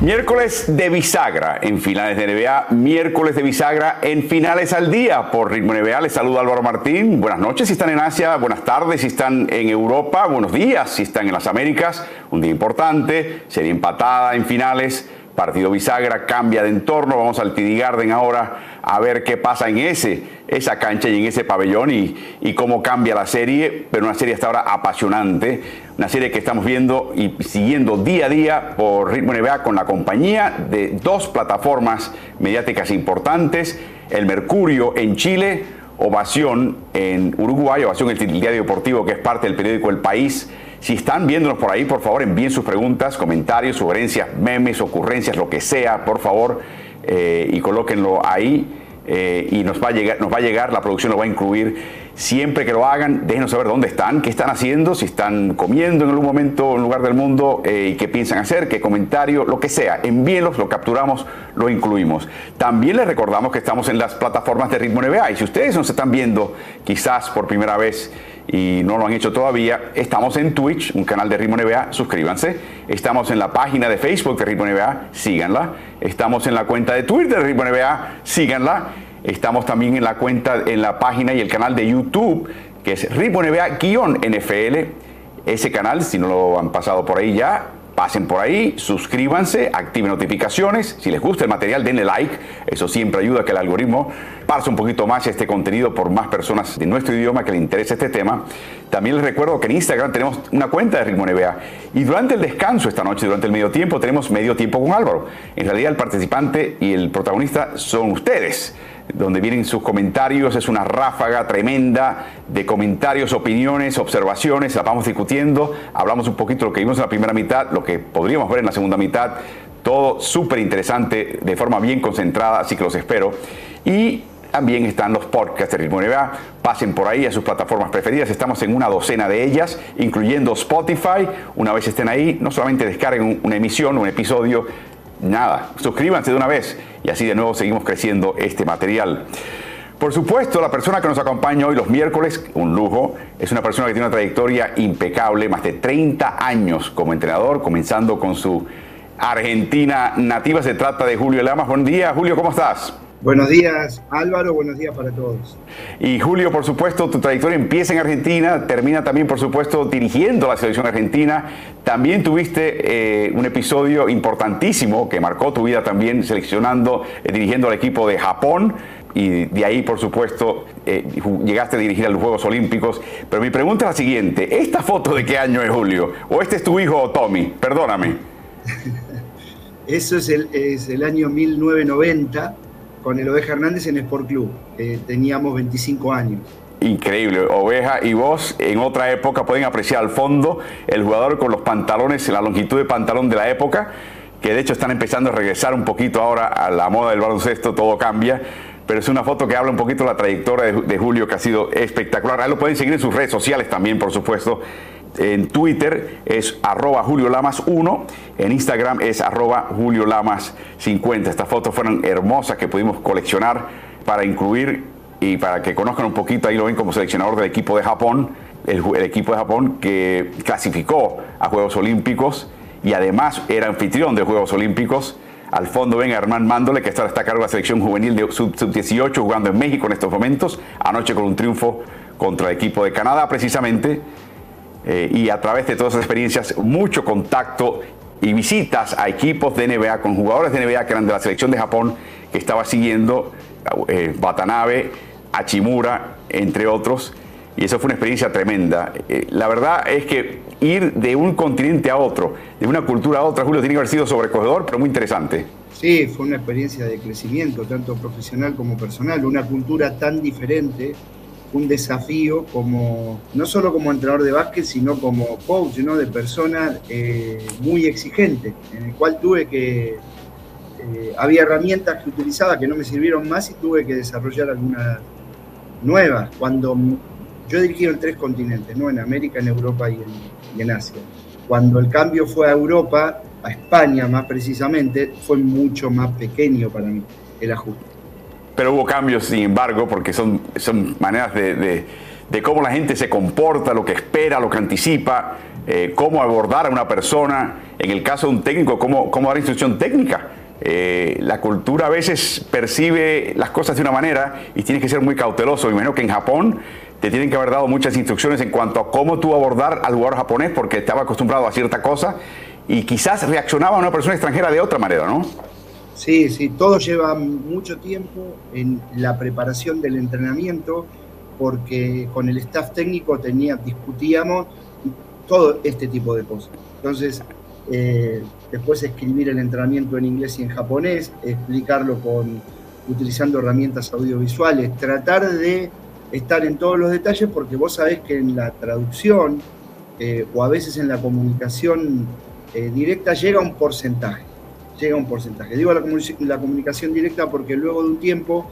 Miércoles de bisagra en finales de NBA, miércoles de bisagra en finales al día por Ritmo NBA. Les saluda Álvaro Martín. Buenas noches si están en Asia, buenas tardes si están en Europa, buenos días si están en las Américas. Un día importante, serie empatada en finales partido bisagra, cambia de entorno, vamos al TD Garden ahora a ver qué pasa en ese, esa cancha y en ese pabellón y, y, cómo cambia la serie, pero una serie hasta ahora apasionante, una serie que estamos viendo y siguiendo día a día por Ritmo NBA con la compañía de dos plataformas mediáticas importantes, el Mercurio en Chile, Ovación en Uruguay, Ovación el diario deportivo que es parte del periódico El País, si están viéndonos por ahí, por favor, envíen sus preguntas, comentarios, sugerencias, memes, ocurrencias, lo que sea, por favor, eh, y colóquenlo ahí. Eh, y nos va, a llegar, nos va a llegar, la producción lo va a incluir. Siempre que lo hagan, déjenos saber dónde están, qué están haciendo, si están comiendo en algún momento en un lugar del mundo eh, y qué piensan hacer, qué comentario, lo que sea. Envíenlos, lo capturamos, lo incluimos. También les recordamos que estamos en las plataformas de Ritmo NBA y si ustedes nos están viendo quizás por primera vez y no lo han hecho todavía, estamos en Twitch, un canal de Ritmo NBA, suscríbanse. Estamos en la página de Facebook de Ritmo NBA, síganla. Estamos en la cuenta de Twitter de Ritmo NBA, síganla. Estamos también en la cuenta, en la página y el canal de YouTube, que es Ritmo NBA-NFL. Ese canal, si no lo han pasado por ahí ya, pasen por ahí, suscríbanse, activen notificaciones. Si les gusta el material, denle like. Eso siempre ayuda a que el algoritmo pase un poquito más este contenido por más personas de nuestro idioma que les interese este tema. También les recuerdo que en Instagram tenemos una cuenta de Ritmo NBA. Y durante el descanso esta noche, durante el medio tiempo, tenemos medio tiempo con Álvaro. En realidad el participante y el protagonista son ustedes donde vienen sus comentarios, es una ráfaga tremenda de comentarios, opiniones, observaciones, la vamos discutiendo, hablamos un poquito de lo que vimos en la primera mitad, lo que podríamos ver en la segunda mitad, todo súper interesante, de forma bien concentrada, así que los espero. Y también están los podcasts de Ritmo. Pasen por ahí a sus plataformas preferidas. Estamos en una docena de ellas, incluyendo Spotify. Una vez estén ahí, no solamente descarguen una emisión, un episodio, nada, suscríbanse de una vez y así de nuevo seguimos creciendo este material. Por supuesto, la persona que nos acompaña hoy los miércoles, un lujo, es una persona que tiene una trayectoria impecable, más de 30 años como entrenador, comenzando con su Argentina nativa. Se trata de Julio Lamas. Buen día, Julio, ¿cómo estás? Buenos días Álvaro, buenos días para todos. Y Julio, por supuesto, tu trayectoria empieza en Argentina, termina también, por supuesto, dirigiendo la selección argentina. También tuviste eh, un episodio importantísimo que marcó tu vida también seleccionando, eh, dirigiendo al equipo de Japón. Y de ahí, por supuesto, eh, llegaste a dirigir a los Juegos Olímpicos. Pero mi pregunta es la siguiente, ¿esta foto de qué año es Julio? ¿O este es tu hijo Tommy? Perdóname. Eso es el, es el año 1990 con el Oveja Hernández en Sport Club. teníamos 25 años. Increíble, Oveja y vos en otra época pueden apreciar al fondo el jugador con los pantalones, la longitud de pantalón de la época, que de hecho están empezando a regresar un poquito ahora a la moda del baloncesto, todo cambia, pero es una foto que habla un poquito de la trayectoria de, Julio que ha sido espectacular. Ahí lo pueden seguir en sus redes sociales también, por supuesto. En Twitter es arroba Julio Lamas 1, en Instagram es arroba Julio Lamas 50. Estas fotos fueron hermosas que pudimos coleccionar para incluir y para que conozcan un poquito, ahí lo ven como seleccionador del equipo de Japón, el, equipo de Japón que clasificó a Juegos Olímpicos y además era anfitrión de Juegos Olímpicos. Al fondo ven a Herman Mándole, que está a cargo de la selección juvenil de sub-18 jugando en México en estos momentos, anoche con un triunfo contra el equipo de Canadá precisamente. Eh, y a través de todas esas experiencias, mucho contacto y visitas a equipos de NBA con jugadores de NBA que eran de la selección de Japón que estaba siguiendo eh, Watanabe, Hachimura, entre otros. Y eso fue una experiencia tremenda. Eh, la verdad es que ir de un continente a otro, de una cultura a otra, Julio, tiene que haber sido sobrecogedor, pero muy interesante. Sí, fue una experiencia de crecimiento, tanto profesional como personal, una cultura tan diferente un desafío como, no solo como entrenador de básquet, sino como coach. De persona eh, muy exigente, en el cual tuve que, eh, había herramientas que utilizaba que no me sirvieron más y tuve que desarrollar algunas nuevas. Cuando yo he dirigido en tres continentes, ¿no? En América, en Europa y en, y en Asia. Cuando el cambio fue a Europa, a España más precisamente, fue mucho más pequeño para mí el ajuste pero hubo cambios, sin embargo, porque son, son maneras de, de cómo la gente se comporta, lo que espera, lo que anticipa, eh, cómo abordar a una persona, en el caso de un técnico, cómo, cómo dar instrucción técnica. Eh, la cultura a veces percibe las cosas de una manera y tienes que ser muy cauteloso. Imagino que en Japón te tienen que haber dado muchas instrucciones en cuanto a cómo tú abordar al jugador japonés porque estaba acostumbrado a cierta cosa y quizás reaccionaba a una persona extranjera de otra manera, ¿no? Sí, sí, todo lleva mucho tiempo en la preparación del entrenamiento porque con el staff técnico tenía, discutíamos todo este tipo de cosas. Entonces, eh, después escribir el entrenamiento en inglés y en japonés, explicarlo con, utilizando herramientas audiovisuales, tratar de estar en todos los detalles porque vos sabés que en la traducción eh, o a veces en la comunicación eh, directa llega un porcentaje, llega un porcentaje. Digo la, la comunicación directa porque luego de un tiempo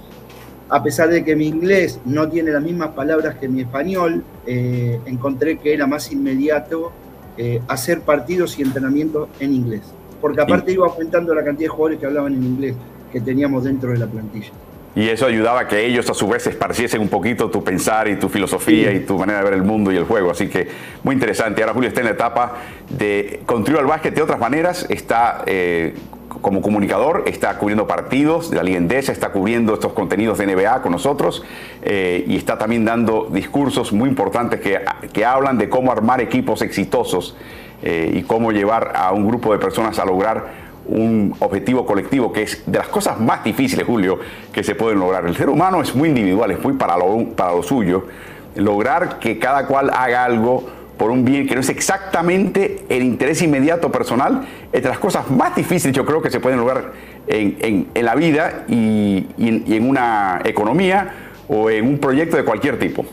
a pesar de que mi inglés no tiene las mismas palabras que mi español, encontré que era más inmediato eh, hacer partidos y entrenamientos en inglés. Porque aparte iba aumentando la cantidad de jugadores que hablaban en inglés que teníamos dentro de la plantilla. Y eso ayudaba a que ellos a su vez esparciesen un poquito tu pensar y tu filosofía y tu manera de ver el mundo y el juego. Así que muy interesante. Ahora Julio está en la etapa de contribuir al básquet de otras maneras. Está eh, como comunicador, está cubriendo partidos de la Liga Endesa, está cubriendo estos contenidos de NBA con nosotros eh, y está también dando discursos muy importantes que, que hablan de cómo armar equipos exitosos eh, y cómo llevar a un grupo de personas a lograr un objetivo colectivo que es de las cosas más difíciles, Julio, que se pueden lograr. El ser humano es muy individual, es muy para lo, para lo suyo. Lograr que cada cual haga algo por un bien que no es exactamente el interés inmediato personal, es de las cosas más difíciles yo creo que se pueden lograr en, la vida y, en, una economía o en un proyecto de cualquier tipo.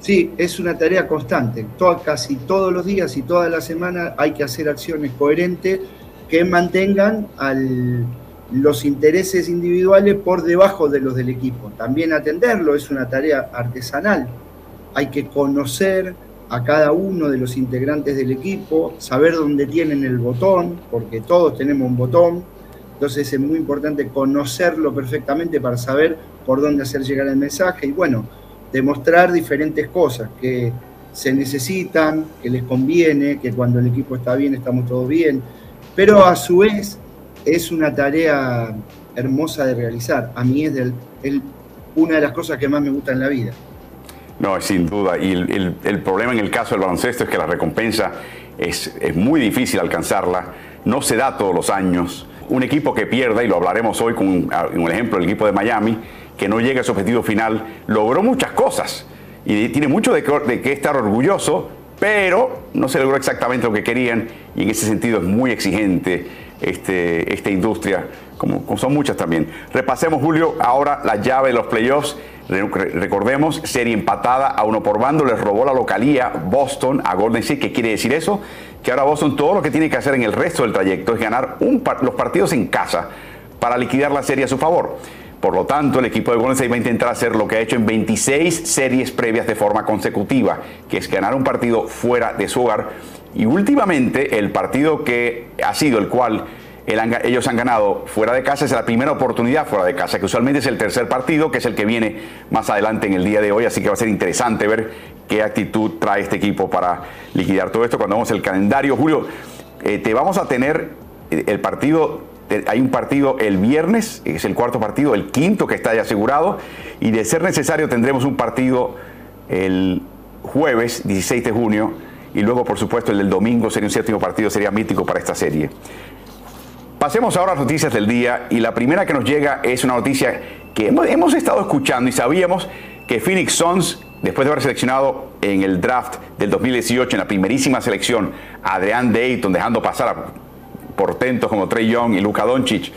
Sí, es una tarea constante. casi todos los días y toda la semana hay que hacer acciones coherentes que mantengan los intereses individuales por debajo de los del equipo. También atenderlo es una tarea artesanal. Hay que conocer, a cada uno de los integrantes del equipo, saber dónde tienen el botón, porque todos tenemos un botón, entonces es muy importante conocerlo perfectamente para saber por dónde hacer llegar el mensaje y bueno, demostrar diferentes cosas que se necesitan, que les conviene, que cuando el equipo está bien estamos todos bien, pero a su vez es una tarea hermosa de realizar. A mí es una de las cosas que más me gusta en la vida. No, sin duda. Y el, problema en el caso del baloncesto es que la recompensa es, muy difícil alcanzarla, no se da todos los años. Un equipo que pierda, y lo hablaremos hoy con un, ejemplo del equipo de Miami, que no llega a su objetivo final, logró muchas cosas y tiene mucho de, que estar orgulloso, pero no se logró exactamente lo que querían y en ese sentido es muy exigente este, esta industria, como, son muchas también. Repasemos, Julio, ahora la llave de los playoffs. Recordemos, serie empatada a uno por bando, les robó la localía Boston a Golden State. ¿Qué quiere decir eso? Que ahora Boston todo lo que tiene que hacer en el resto del trayecto es ganar los partidos en casa para liquidar la serie a su favor. Por lo tanto, el equipo de Golden State va a intentar hacer lo que ha hecho en 26 series previas de forma consecutiva, que es ganar un partido fuera de su hogar. Y últimamente, el partido que ha sido el cual ellos han ganado fuera de casa, es la primera oportunidad fuera de casa, que usualmente es el tercer partido, que es el que viene más adelante en el día de hoy, así que va a ser interesante ver qué actitud trae este equipo para liquidar todo esto. Cuando vamos el calendario, Julio, eh, te vamos a tener eh, el partido hay un partido el viernes, es el cuarto partido, el quinto que está ya asegurado, y de ser necesario tendremos un partido el jueves 16 de junio, y luego por supuesto el del domingo sería un séptimo partido, sería mítico para esta serie. Pasemos ahora a las noticias del día y la primera que nos llega es una noticia que hemos, estado escuchando y sabíamos que Phoenix Suns, después de haber seleccionado en el draft del 2018, en la primerísima selección, a Adrian Dayton, dejando pasar a portentos como Trey Young y Luka Doncic,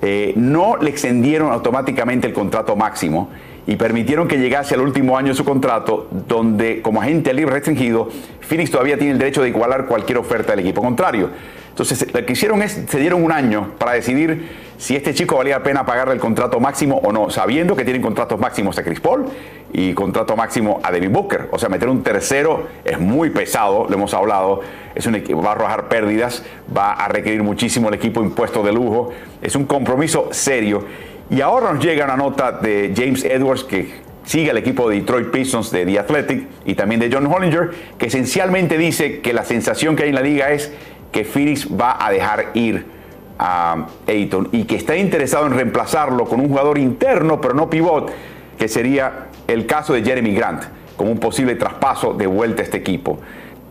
eh, no le extendieron automáticamente el contrato máximo y permitieron que llegase al último año de su contrato, donde como agente libre restringido, Phoenix todavía tiene el derecho de igualar cualquier oferta del equipo contrario. Entonces, lo que hicieron es, se dieron un año para decidir si este chico valía la pena pagarle el contrato máximo o no, sabiendo que tienen contratos máximos a Chris Paul y contrato máximo a David Booker. O sea, meter un tercero es muy pesado, lo hemos hablado, es un equipo, va a arrojar pérdidas, va a requerir muchísimo el equipo impuesto de lujo, es un compromiso serio. Y ahora nos llega una nota de James Edwards que sigue el equipo de Detroit Pistons de The Athletic y también de John Hollinger, que esencialmente dice que la sensación que hay en la liga es que Phoenix va a dejar ir a Ayton y que está interesado en reemplazarlo con un jugador interno, pero no pivot, que sería el caso de Jeremy Grant, como un posible traspaso de vuelta a este equipo.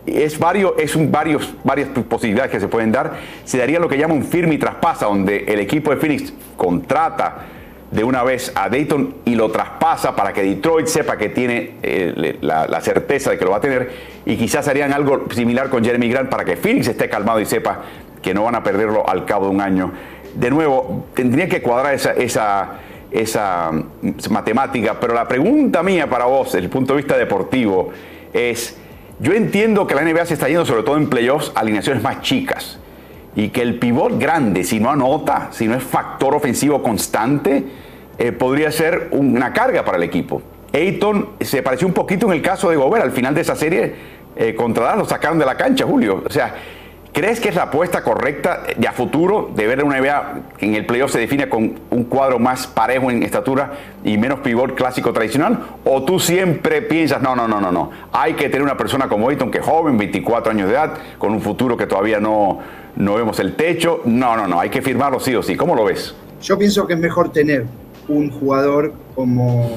Es, varios, es un, varios, varias posibilidades que se pueden dar. Se daría lo que llama un firme y traspasa, donde el equipo de Phoenix contrata de una vez a Dayton y lo traspasa para que Detroit sepa que tiene eh, la, certeza de que lo va a tener y quizás harían algo similar con Jeremy Grant para que Phoenix esté calmado y sepa que no van a perderlo al cabo de un año. De nuevo, tendría que cuadrar esa, esa, esa mm, matemática, pero la pregunta mía para vos, desde el punto de vista deportivo, es, yo entiendo que la NBA se está yendo sobre todo en playoffs a alineaciones más chicas y que el pivot grande, si no anota, si no es factor ofensivo constante, eh, podría ser una carga para el equipo. Ayton se pareció un poquito en el caso de Gobert al final de esa serie eh, contra Dallas, lo sacaron de la cancha, Julio. O sea, ¿crees que es la apuesta correcta de a futuro de ver una NBA que en el playoff se define con un cuadro más parejo en estatura y menos pivot clásico tradicional? ¿O tú siempre piensas, no, no, no, no, no, hay que tener una persona como Ayton que es joven, 24 años de edad, con un futuro que todavía no, no vemos el techo? No, no, no, hay que firmarlo sí o sí. ¿Cómo lo ves? Yo pienso que es mejor tener un jugador como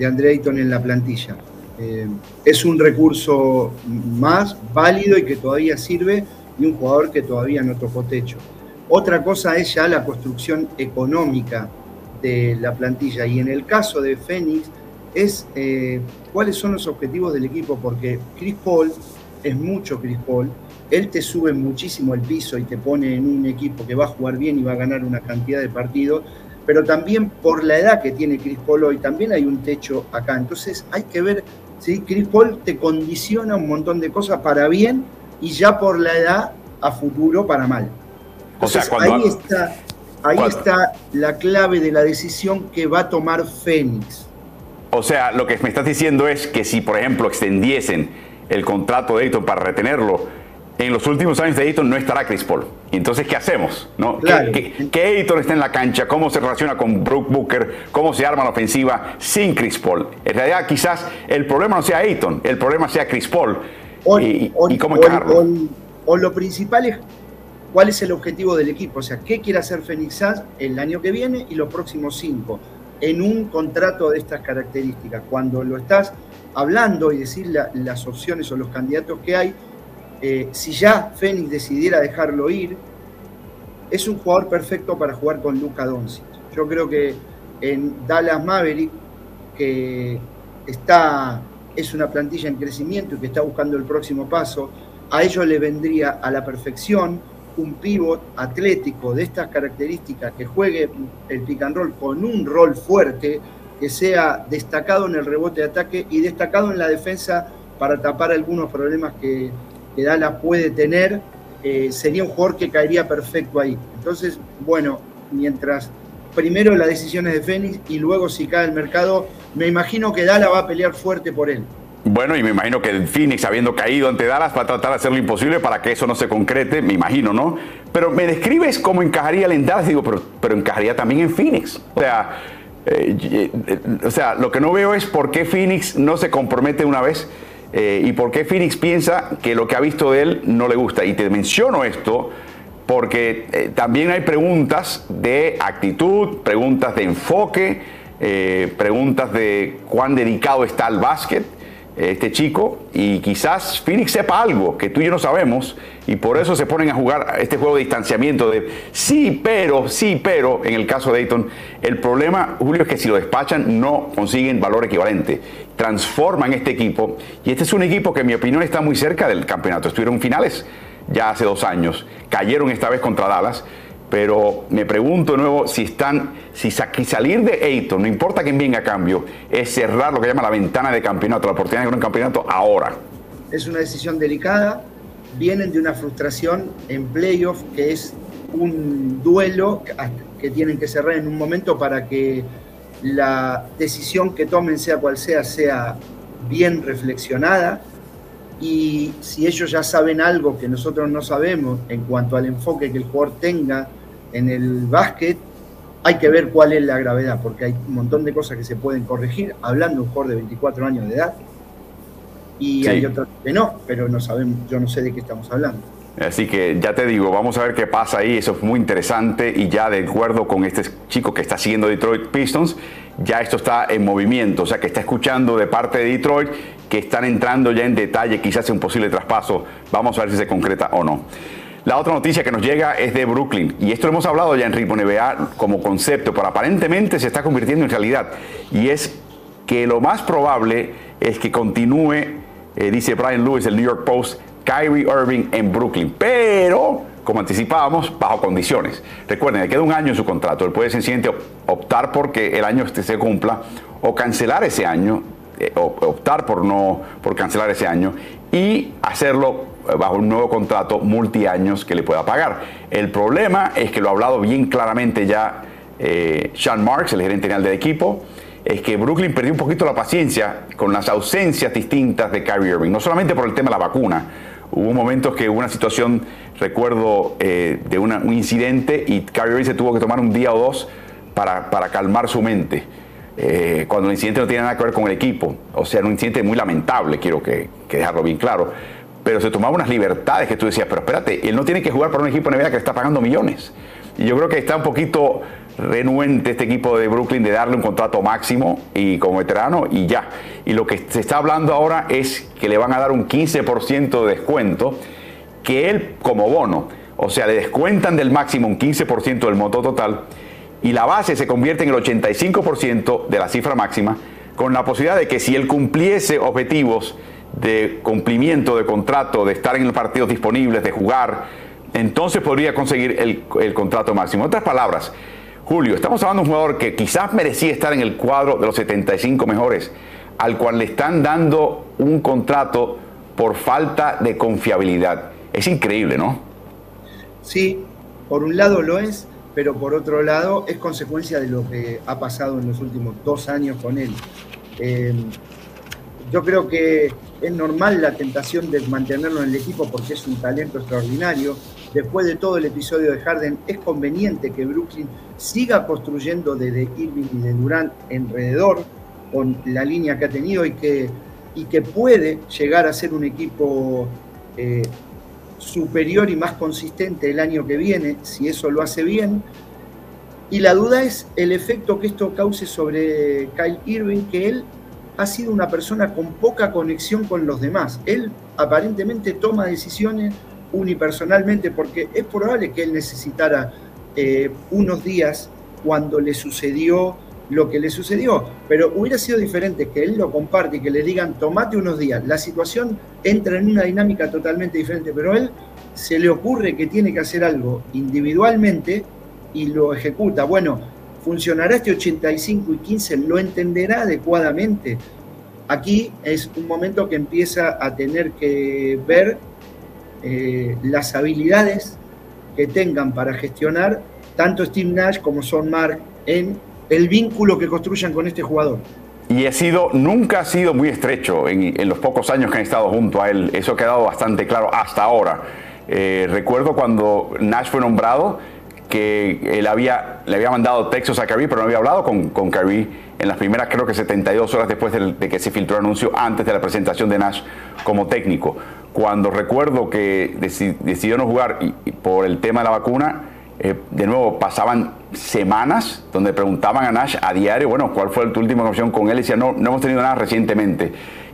de Andre Ayton en la plantilla. Eh, es un recurso más válido y que todavía sirve y un jugador que todavía no tocó techo. Otra cosa es ya la construcción económica de la plantilla y en el caso de Fénix es eh, cuáles son los objetivos del equipo porque Chris Paul es mucho Chris Paul, él te sube muchísimo el piso y te pone en un equipo que va a jugar bien y va a ganar una cantidad de partidos, pero también por la edad que tiene Chris Paul hoy, también hay un techo acá. Entonces hay que ver, si Chris Paul te condiciona un montón de cosas para bien y ya por la edad a futuro para mal. o sea, ahí, está, ahí está la clave de la decisión que va a tomar Fénix. O sea, lo que me estás diciendo es que si, por ejemplo, extendiesen el contrato de Ayton para retenerlo, en los últimos años de Ayton no estará Chris Paul. entonces, ¿qué hacemos? ¿No? ¿Qué, qué, está en la cancha? ¿Cómo se relaciona con Brooke Booker? ¿Cómo se arma la ofensiva sin Chris Paul? En realidad, quizás el problema no sea Ayton, el problema sea Chris Paul. y, cómo encajarlo. O, lo principal es cuál es el objetivo del equipo. O sea, ¿qué quiere hacer Phoenix Suns el año que viene y los próximos cinco? En un contrato de estas características. Cuando lo estás hablando y decir las opciones o los candidatos que hay, eh, si ya Fénix decidiera dejarlo ir, es un jugador perfecto para jugar con Luca Doncic. Yo creo que en Dallas Maverick, que está, es una plantilla en crecimiento y que está buscando el próximo paso, a ellos le vendría a la perfección un pivot atlético de estas características que juegue el pick and roll con un rol fuerte, que sea destacado en el rebote de ataque y destacado en la defensa para tapar algunos problemas que, que Dallas puede tener, eh, sería un jugador que caería perfecto ahí. Entonces, bueno, mientras primero las decisiones de Fénix y luego si cae el mercado, me imagino que Dallas va a pelear fuerte por él. Bueno, y me imagino que el Phoenix, habiendo caído ante Dallas, va a tratar de hacer lo imposible para que eso no se concrete, me imagino, ¿no? Pero me describes cómo encajaría el en Dallas, digo, pero, pero encajaría también en Phoenix. O sea, eh, eh, o sea, lo que no veo es por qué Phoenix no se compromete una vez eh, y por qué Phoenix piensa que lo que ha visto de él no le gusta. Y te menciono esto porque eh, también hay preguntas de actitud, preguntas de enfoque, eh, preguntas de cuán dedicado está al básquet este chico y quizás Phoenix sepa algo que tú y yo no sabemos y por eso se ponen a jugar este juego de distanciamiento de sí, pero, sí, pero, en el caso de Dayton, el problema, Julio, es que si lo despachan no consiguen valor equivalente, transforman este equipo y este es un equipo que en mi opinión está muy cerca del campeonato, estuvieron finales ya hace dos años, cayeron esta vez contra Dallas pero me pregunto de nuevo si están, si salir de Ayton, no importa quién venga a cambio, es cerrar lo que llama la ventana de campeonato, la oportunidad de un campeonato ahora. Es una decisión delicada, vienen de una frustración en playoff que es un duelo que tienen que cerrar en un momento para que la decisión que tomen, sea cual sea, sea bien reflexionada. Y si ellos ya saben algo que nosotros no sabemos en cuanto al enfoque que el jugador tenga en el básquet, hay que ver cuál es la gravedad, porque hay un montón de cosas que se pueden corregir, hablando de un jugador de 24 años de edad, y hay otras que no, pero no sabemos, yo no sé de qué estamos hablando. Así que ya te digo, vamos a ver qué pasa ahí, eso es muy interesante y ya de acuerdo con este chico que está siguiendo Detroit Pistons, ya esto está en movimiento, o sea que está escuchando de parte de Detroit que están entrando ya en detalle quizás en un posible traspaso, vamos a ver si se concreta o no. La otra noticia que nos llega es de Brooklyn, y esto lo hemos hablado ya en Ritmo NBA como concepto, pero aparentemente se está convirtiendo en realidad, y es que lo más probable es que continúe, eh, dice Brian Lewis del New York Post, Kyrie Irving en Brooklyn, pero como anticipábamos, bajo condiciones. Recuerden, le queda un año en su contrato, él puede sencillamente optar porque el año este se cumpla o cancelar ese año, eh, optar por no por cancelar ese año y hacerlo bajo un nuevo contrato multiaños que le pueda pagar. El problema es que lo ha hablado bien claramente ya eh, Sean Marks, el gerente general del equipo, es que Brooklyn perdió un poquito la paciencia con las ausencias distintas de Kyrie Irving, no solamente por el tema de la vacuna. Hubo momentos que hubo una situación, recuerdo, eh, de un incidente y Kyrie Irving se tuvo que tomar un día o dos para, para calmar su mente. Eh, cuando el incidente no tiene nada que ver con el equipo. O sea, era un incidente muy lamentable, quiero que, que dejarlo bien claro pero se tomaba unas libertades que tú decías, pero espérate, él no tiene que jugar para un equipo NBA que está pagando millones. Y yo creo que está un poquito renuente este equipo de Brooklyn de darle un contrato máximo y como veterano y ya. Y lo que se está hablando ahora es que le van a dar un 15% de descuento, que él como bono, o sea, le descuentan del máximo un 15% del monto total y la base se convierte en el 85% de la cifra máxima, con la posibilidad de que si él cumpliese objetivos, de cumplimiento de contrato, de estar en los partidos disponibles, de jugar, entonces podría conseguir el, contrato máximo. En otras palabras, Julio, estamos hablando de un jugador que quizás merecía estar en el cuadro de los 75 mejores, al cual le están dando un contrato por falta de confiabilidad. Es increíble, ¿no? Sí, por un lado lo es, pero por otro lado es consecuencia de lo que ha pasado en los últimos dos años con él. Eh, yo creo que es normal la tentación de mantenerlo en el equipo porque es un talento extraordinario. Después de todo el episodio de Harden, es conveniente que Brooklyn siga construyendo desde Irving y de Durant alrededor con la línea que ha tenido y que, y que puede llegar a ser un equipo eh, superior y más consistente el año que viene, si eso lo hace bien. Y la duda es el efecto que esto cause sobre Kyle Irving, que él ha sido una persona con poca conexión con los demás. Él aparentemente toma decisiones unipersonalmente porque es probable que él necesitara eh, unos días cuando le sucedió lo que le sucedió, pero hubiera sido diferente que él lo comparte y que le digan tomate unos días. La situación entra en una dinámica totalmente diferente, pero él se le ocurre que tiene que hacer algo individualmente y lo ejecuta. Bueno, funcionará este 85 y 15, lo entenderá adecuadamente. Aquí es un momento que empieza a tener que ver eh, las habilidades que tengan para gestionar tanto Steve Nash como Son Mark en el vínculo que construyan con este jugador. Y ha sido, nunca ha sido muy estrecho en, los pocos años que han estado junto a él. Eso ha quedado bastante claro hasta ahora. Eh, recuerdo cuando Nash fue nombrado, que él había, le había mandado textos a Kyrie, pero no había hablado con, con Kyrie en las primeras, creo que 72 horas después de, que se filtró el anuncio, antes de la presentación de Nash como técnico. Cuando recuerdo que decidió no jugar y, por el tema de la vacuna, eh, de nuevo pasaban semanas donde preguntaban a Nash a diario, bueno, ¿cuál fue tu última opción con él? Y decía, no, no hemos tenido nada recientemente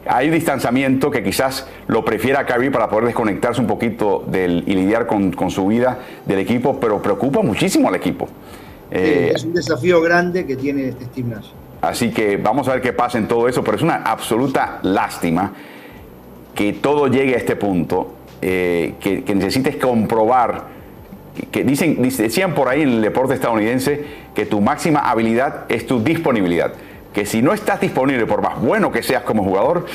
hay distanciamiento que quizás lo prefiera Kyrie para poder desconectarse un poquito del, y lidiar con, su vida del equipo, pero preocupa muchísimo al equipo. Eh, es un desafío grande que tiene Steve Nash. Así que vamos a ver qué pasa en todo eso, pero es una absoluta lástima que todo llegue a este punto, eh, que, necesites comprobar que dicen, decían por ahí en el deporte estadounidense que tu máxima habilidad es tu disponibilidad que si no estás disponible, por más bueno que seas como jugador,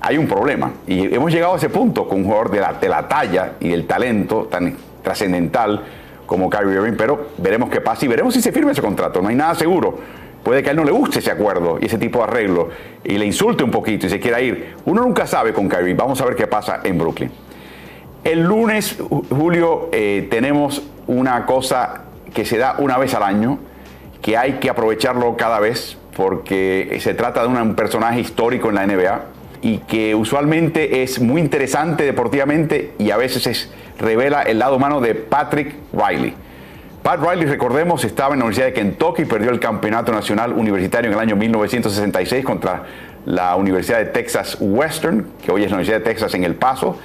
hay un problema. Y hemos llegado a ese punto con un jugador de la, de la talla y del talento tan trascendental como Kyrie Irving, pero veremos qué pasa y veremos si se firma ese contrato. No hay nada seguro. Puede que a él no le guste ese acuerdo y ese tipo de arreglo y le insulte un poquito y se quiera ir. Uno nunca sabe con Kyrie. Vamos a ver qué pasa en Brooklyn. El lunes, Julio, eh, tenemos una cosa que se da una vez al año que hay que aprovecharlo cada vez porque se trata de un personaje histórico en la NBA y que usualmente es muy interesante deportivamente y a veces es, revela el lado humano de Patrick Riley. Pat Riley, recordemos, estaba en la Universidad de Kentucky y perdió el campeonato nacional universitario en el año 1966 contra la Universidad de Texas Western, que hoy es la Universidad de Texas en El Paso,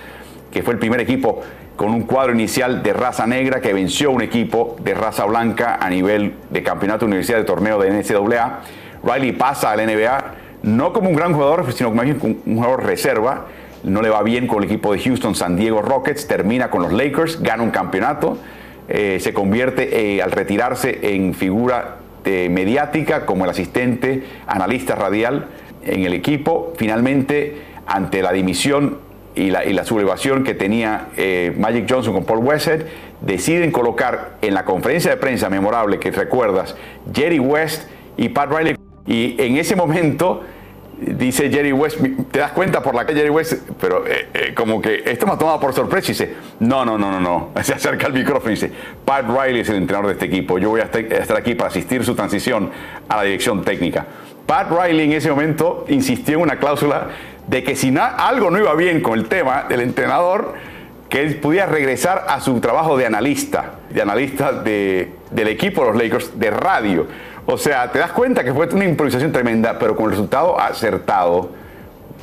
que fue el primer equipo con un cuadro inicial de raza negra que venció un equipo de raza blanca a nivel de campeonato universidad de torneo de NCAA. Riley pasa a la NBA no como un gran jugador, sino como un jugador reserva. No le va bien con el equipo de Houston San Diego Rockets, termina con los Lakers, gana un campeonato, eh, se convierte eh, al retirarse en figura eh, mediática como el asistente analista radial en el equipo. Finalmente, ante la dimisión y la, sublevación que tenía Magic Johnson con Paul Westhead, deciden colocar en la conferencia de prensa memorable que recuerdas Jerry West y Pat Riley y en ese momento dice Jerry West, te das cuenta por la que Jerry West, pero eh, eh, como que esto me ha tomado por sorpresa y dice, no, no, no, no, no, se acerca al micrófono y dice, Pat Riley es el entrenador de este equipo, yo voy a estar aquí para asistir su transición a la dirección técnica. Pat Riley en ese momento insistió en una cláusula de que si algo no iba bien con el tema del entrenador, que él pudiera regresar a su trabajo de analista, de analista de, del equipo de los Lakers de radio. O sea, te das cuenta que fue una improvisación tremenda, pero con el resultado acertado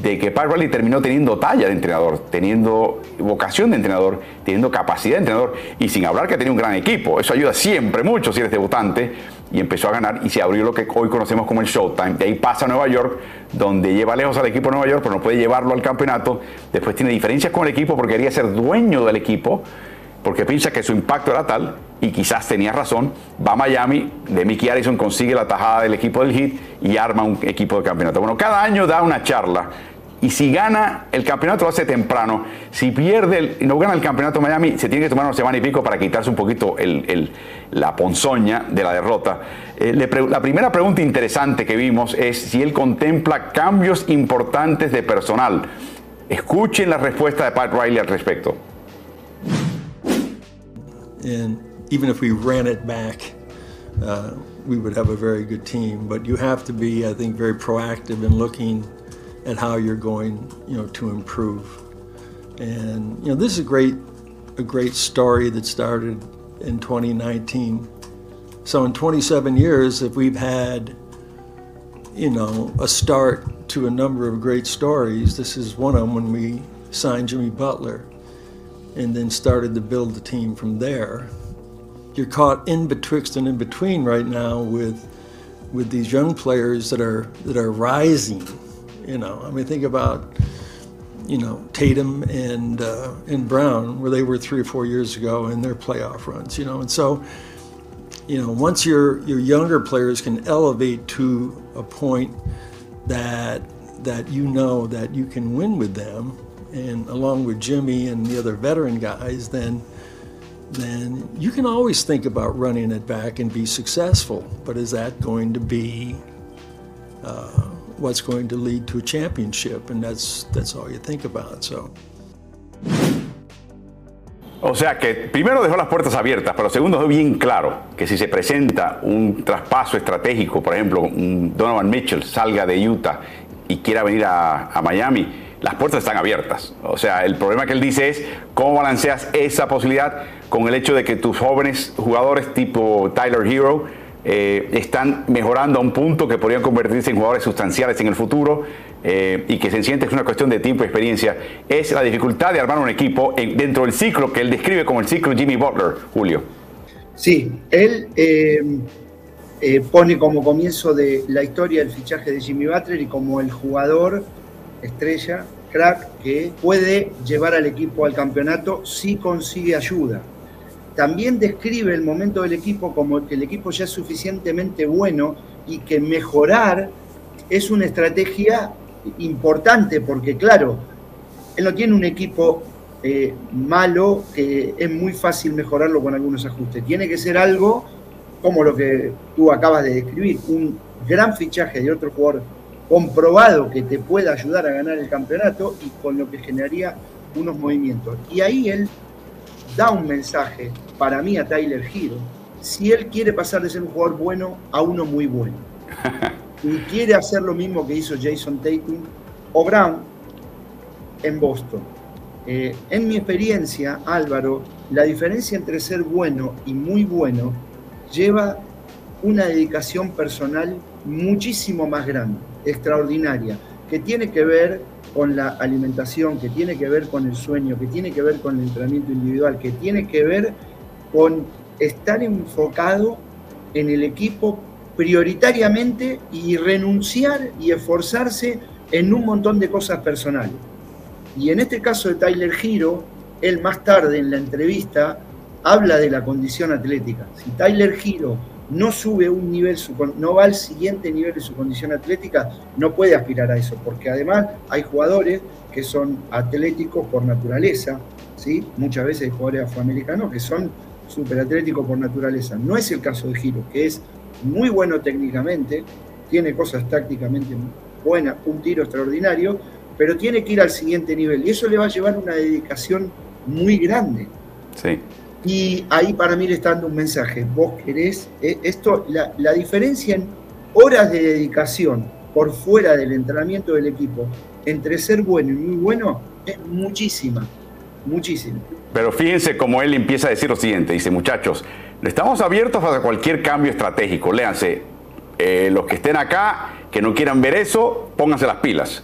de que Pat terminó teniendo talla de entrenador, teniendo vocación de entrenador, teniendo capacidad de entrenador y sin hablar que tenía un gran equipo. Eso ayuda siempre mucho si eres debutante y empezó a ganar y se abrió lo que hoy conocemos como el Showtime. De ahí pasa a Nueva York, donde lleva lejos al equipo de Nueva York, pero no puede llevarlo al campeonato. Después tiene diferencias con el equipo porque quería ser dueño del equipo porque piensa que su impacto era tal, y quizás tenía razón, va a Miami, de Mickey Harrison consigue la tajada del equipo del Heat y arma un equipo de campeonato. Bueno, cada año da una charla y si gana el campeonato lo hace temprano. Si pierde y no gana el campeonato Miami, se tiene que tomar una semana y pico para quitarse un poquito la ponzoña de la derrota. Eh, la primera pregunta interesante que vimos es si él contempla cambios importantes de personal. Escuchen la respuesta de Pat Riley al respecto. And even if we ran it back, uh, we would have a very good team. But you have to be, I think, very proactive in looking at how you're going, you know, to improve. And you know, this is a great, a great story that started in 2019. So in 27 years, if we've had, you know, a start to a number of great stories, this is one of them when we signed Jimmy Butler and then started to build the team from there. You're caught in betwixt and in between right now with with these young players that are that are rising. You know, I mean, think about you know Tatum and uh, and Brown, where they were three or four years ago in their playoff runs. You know, and so you know once your your younger players can elevate to a point that that you know that you can win with them and along with Jimmy and the other veteran guys, then then you can always think about running it back and be successful. But is that going to be uh, what's going to lead to a championship? And that's that's all you think about. So. O sea que primero dejó las puertas abiertas, pero segundo dejó bien claro que si se presenta un traspaso estratégico, por ejemplo, un Donovan Mitchell salga de Utah y quiera venir a, a Miami, las puertas están abiertas. O sea, el problema que él dice es cómo balanceas esa posibilidad con el hecho de que tus jóvenes jugadores tipo Tyler Hero eh, están mejorando a un punto que podrían convertirse en jugadores sustanciales en el futuro eh, y que se siente es una cuestión de tiempo y experiencia. Es la dificultad de armar un equipo dentro del ciclo que él describe como el ciclo Jimmy Butler, Julio. Sí, él eh, pone como comienzo de la historia el fichaje de Jimmy Butler y como el jugador estrella, crack, que puede llevar al equipo al campeonato si consigue ayuda. También describe el momento del equipo como que el equipo ya es suficientemente bueno y que mejorar es una estrategia importante porque, claro, él no tiene un equipo eh, malo que es muy fácil mejorarlo con algunos ajustes. Tiene que ser algo como lo que tú acabas de describir, un gran fichaje de otro jugador comprobado que te pueda ayudar a ganar el campeonato y con lo que generaría unos movimientos. Y ahí él da un mensaje para mí a Tyler Hero, si él quiere pasar de ser un jugador bueno a uno muy bueno. y quiere hacer lo mismo que hizo Jason Tatum o Brown en Boston. Eh, en mi experiencia, Álvaro, la diferencia entre ser bueno y muy bueno lleva una dedicación personal muchísimo más grande, extraordinaria, que tiene que ver con la alimentación, que tiene que ver con el sueño, que tiene que ver con el entrenamiento individual, que tiene que ver con estar enfocado en el equipo prioritariamente y renunciar y esforzarse en un montón de cosas personales. Y en este caso de Tyler Giro, él más tarde en la entrevista habla de la condición atlética. Si Tyler Giro no sube un nivel, no va al siguiente nivel de su condición atlética, no puede aspirar a eso, porque además hay jugadores que son atléticos por naturaleza, ¿sí? muchas veces hay jugadores afroamericanos que son superatléticos por naturaleza. No es el caso de Giro, que es muy bueno técnicamente, tiene cosas tácticamente buenas, un tiro extraordinario, pero tiene que ir al siguiente nivel y eso le va a llevar una dedicación muy grande. Sí. Y ahí para mí le está dando un mensaje. Vos querés, eh, esto, la, la diferencia en horas de dedicación por fuera del entrenamiento del equipo entre ser bueno y muy bueno es muchísima, muchísima. Pero fíjense cómo él empieza a decir lo siguiente, dice muchachos, estamos abiertos a cualquier cambio estratégico, léanse, eh, los que estén acá, que no quieran ver eso, pónganse las pilas.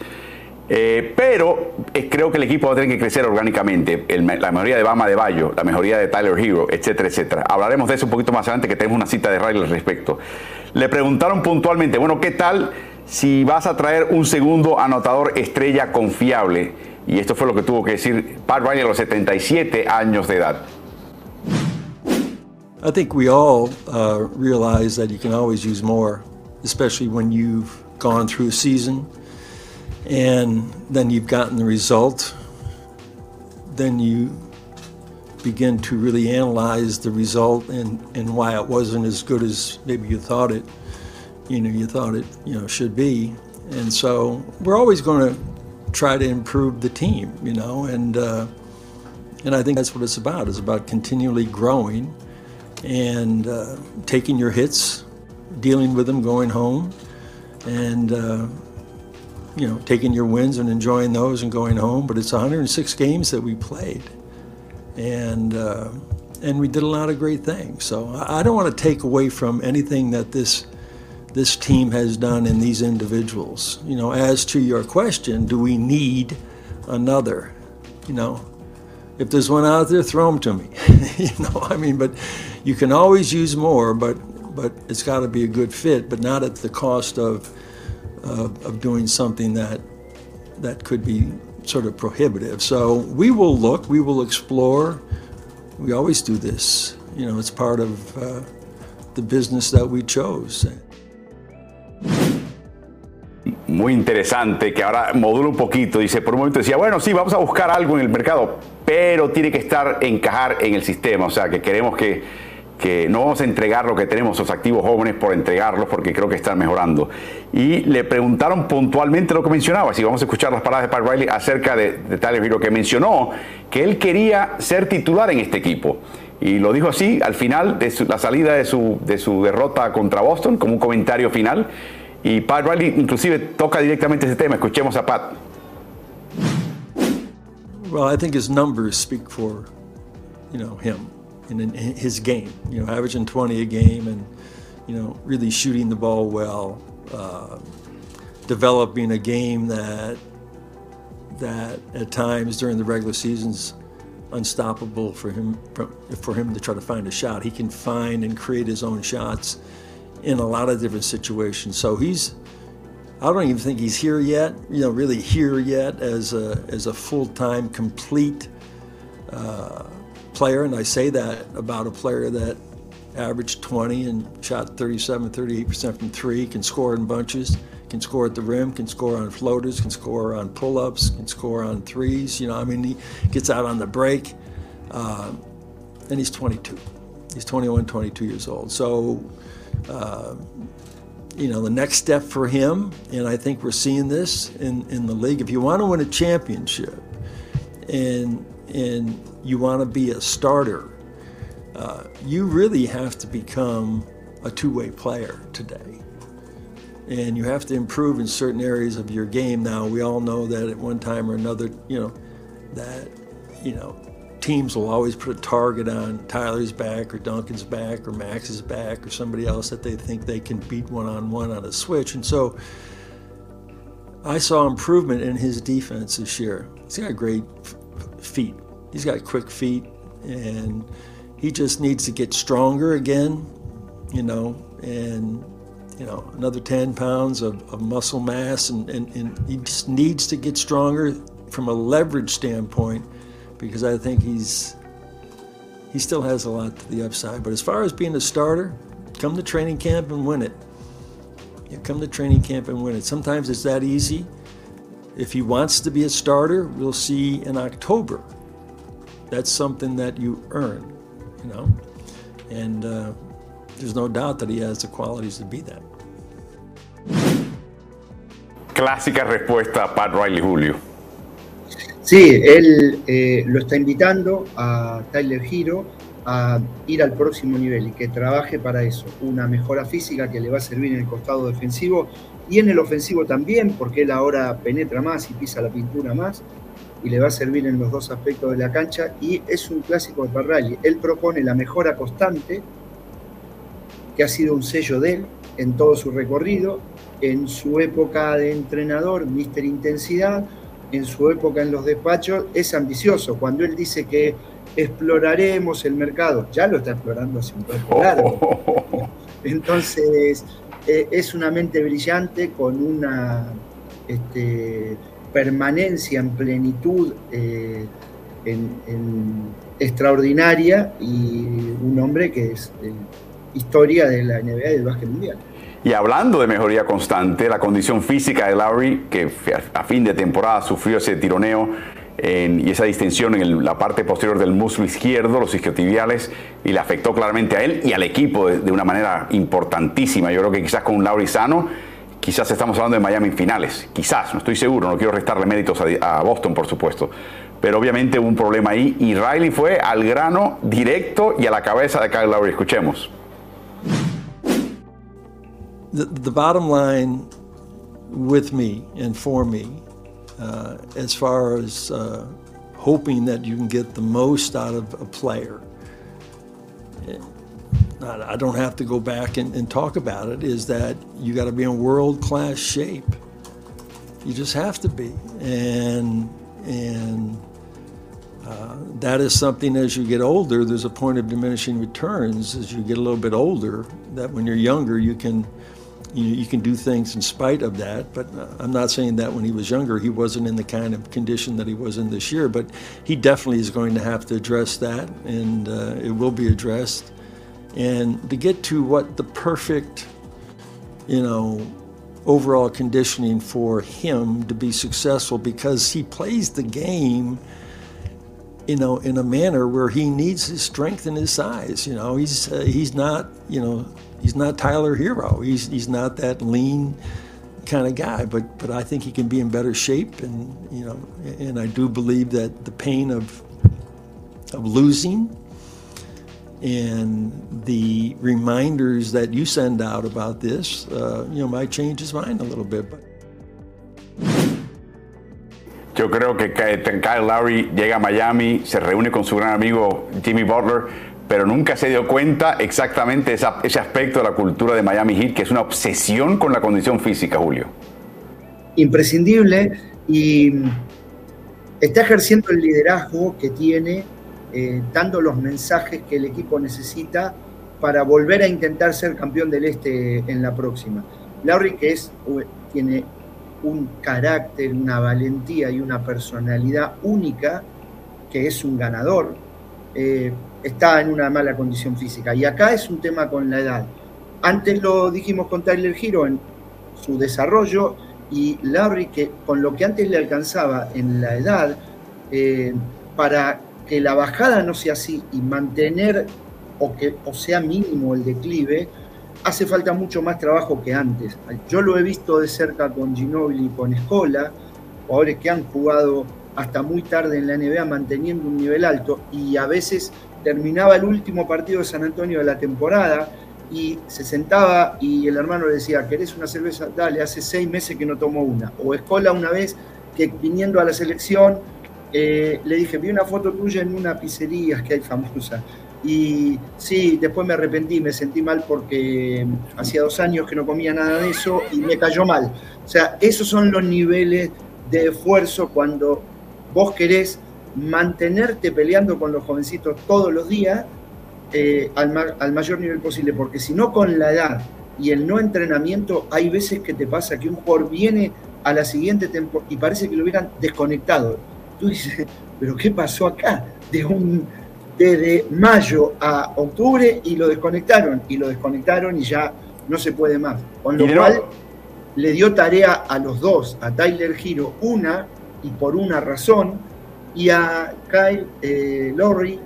Eh, pero eh, creo que el equipo va a tener que crecer orgánicamente. la mejoría de Bama de Bayo, la mejoría de Tyler Hero, etcétera, etcétera. Hablaremos de eso un poquito más adelante, que tenemos una cita de Riley al respecto. Le preguntaron puntualmente, bueno, ¿qué tal si vas a traer un segundo anotador estrella confiable? Y esto fue lo que tuvo que decir Pat Riley a los 77 años de edad. I think we all uh, realize that you can always use more, especially when you've gone through a season. And then you've gotten the result, then you begin to really analyze the result and, and why it wasn't as good as maybe you thought it, you know, you thought it, you know, should be. And so we're always going to try to improve the team, you know, and uh, and I think that's what it's about. It's about continually growing and uh, taking your hits, dealing with them, going home, and uh, you know, taking your wins and enjoying those and going home. But it's 106 games that we played, and uh, and we did a lot of great things. So I don't want to take away from anything that this this team has done in these individuals. You know, as to your question, do we need another? You know, if there's one out there, throw them to me. you know, I mean, but you can always use more, but but it's got to be a good fit, but not at the cost of of, of doing something that that could be sort of prohibitive. So we will look, we will explore. We always do this. You know, it's part of uh, the business that we chose. Muy interesante que ahora modula un poquito. Dice, por un momento decía, bueno, sí, vamos a buscar algo en el mercado, pero tiene que estar, encajar en el sistema. O sea, que queremos que que no vamos a entregar lo que tenemos, los activos jóvenes, por entregarlos, porque creo que están mejorando. Y le preguntaron puntualmente lo que mencionaba, si vamos a escuchar las palabras de Pat Riley acerca de, de Tyler que mencionó que él quería ser titular en este equipo. Y lo dijo así al final de la salida de su, de su derrota contra Boston, como un comentario final. Y Pat Riley inclusive toca directamente ese tema. Escuchemos a Pat. Well, I think his numbers speak for, you know, him. In, in his game. You know, averaging 20 a game and you know really shooting the ball well, uh, developing a game that that at times during the regular season's unstoppable for him for him to try to find a shot. He can find and create his own shots in a lot of different situations. So he's I don't even think he's here yet, you know, really here yet as a as a full-time complete uh, player, and I say that about a player that averaged 20 and shot 37, 38% from three, can score in bunches, can score at the rim, can score on floaters, can score on pull ups, can score on threes. You know, I mean, he gets out on the break. Uh, and he's 22. He's 21, 22 years old. So, uh, you know, the next step for him, and I think we're seeing this in, in the league, if you want to win a championship and, and you want to be a starter, uh, you really have to become a two-way player today. And you have to improve in certain areas of your game. Now, we all know that at one time or another, you know, that, you know, teams will always put a target on Tyler's back or Duncan's back or Max's back or somebody else that they think they can beat one on one on a switch. And so I saw improvement in his defense this year. He's got great feet, he's got quick feet, and he just needs to get stronger again, you know, and you know, another 10 pounds of, of muscle mass, and, and, and he just needs to get stronger from a leverage standpoint because I think he's he still has a lot to the upside. But as far as being a starter, come to training camp and win it. You come to training camp and win it. Sometimes it's that easy. If he wants to be a starter, we'll see in October. That's something that you earn, you know, and uh, there's no doubt that he has the qualities to be that. Clásica respuesta, Pat Riley Julio. Sí, él eh, lo está invitando a Tyler Hero a ir al próximo nivel y que trabaje para eso. Una mejora física que le va a servir en el costado defensivo y en el ofensivo también, porque él ahora penetra más y pisa la pintura más y le va a servir en los dos aspectos de la cancha. Y es un clásico de Parralli. Él propone la mejora constante, que ha sido un sello de él en todo su recorrido, en su época de entrenador, Mister Intensidad en su época en los despachos, es ambicioso. Cuando él dice que exploraremos el mercado, ya lo está explorando hace un tiempo largo. Entonces, eh, es una mente brillante con una este, permanencia en plenitud eh, extraordinaria y un hombre que es eh, historia de la NBA y del básquet mundial. Y hablando de mejoría constante, la condición física de Lowry, que a fin de temporada sufrió ese tironeo y esa distensión en la parte posterior del muslo izquierdo, los isquiotibiales, y le afectó claramente a él y al equipo de, una manera importantísima. Yo creo que quizás con un Lowry sano, quizás estamos hablando de Miami en finales. Quizás, no estoy seguro, no quiero restarle méritos a, a Boston, por supuesto. Pero obviamente hubo un problema ahí y Riley fue al grano directo y a la cabeza de Kyle Lowry. Escuchemos. the, bottom line with me and for me, uh, as far as uh, hoping that you can get the most out of a player, I don't have to go back and, and talk about it, is that you got to be in world class shape. You just have to be. And, and, uh, that is something as you get older, there's a point of diminishing returns as you get a little bit older, that when you're younger, you can you, you can do things in spite of that. But uh, I'm not saying that when he was younger, he wasn't in the kind of condition that he was in this year. But he definitely is going to have to address that, and uh, it will be addressed. And to get to what the perfect, you know, overall conditioning for him to be successful because he plays the game you know in a manner where he needs his strength and his size you know he's uh, he's not you know he's not Tyler Hero. He's he's not that lean kind of guy, but but I think he can be in better shape, and you know, and I do believe that the pain of of losing and the reminders that you send out about this, uh, you know, might change his mind a little bit. But. Yo creo que Kyle Lowry llega a Miami, se reúne con su gran amigo Jimmy Butler pero nunca se dio cuenta exactamente esa, ese aspecto de la cultura de Miami Heat, que es una obsesión con la condición física, Julio. Imprescindible y está ejerciendo el liderazgo que tiene, eh, dando los mensajes que el equipo necesita para volver a intentar ser campeón del Este en la próxima. Larry, que es, tiene un carácter, una valentía y una personalidad única, que es un ganador. Eh, está en una mala condición física. Y acá es un tema con la edad. Antes lo dijimos con Tyler Hero en su desarrollo y Larry que con lo que antes le alcanzaba en la edad, eh, para que la bajada no sea así y mantener o que o sea mínimo el declive, hace falta mucho más trabajo que antes. Yo lo he visto de cerca con Ginobili y con Escola, jugadores que han jugado hasta muy tarde en la NBA manteniendo un nivel alto y a veces terminaba el último partido de San Antonio de la temporada y se sentaba y el hermano le decía, ¿querés una cerveza? Dale, hace seis meses que no tomo una. O Escola una vez que viniendo a la selección eh, le dije, vi una foto tuya en una pizzería que hay famosa. Y sí, después me arrepentí, me sentí mal porque hacía dos años que no comía nada de eso y me cayó mal. O sea, esos son los niveles de esfuerzo cuando vos querés mantenerte peleando con los jovencitos todos los días eh, al, al mayor nivel posible, porque si no con la edad y el no entrenamiento, hay veces que te pasa que un jugador viene a la siguiente temporada y parece que lo hubieran desconectado. Tú dices, pero ¿qué pasó acá? De un, desde mayo a octubre y lo desconectaron, y lo desconectaron y ya no se puede más. Con lo cual le dio tarea a los dos, a Tyler Giro una y por una razón, y a Kyle eh, Lowry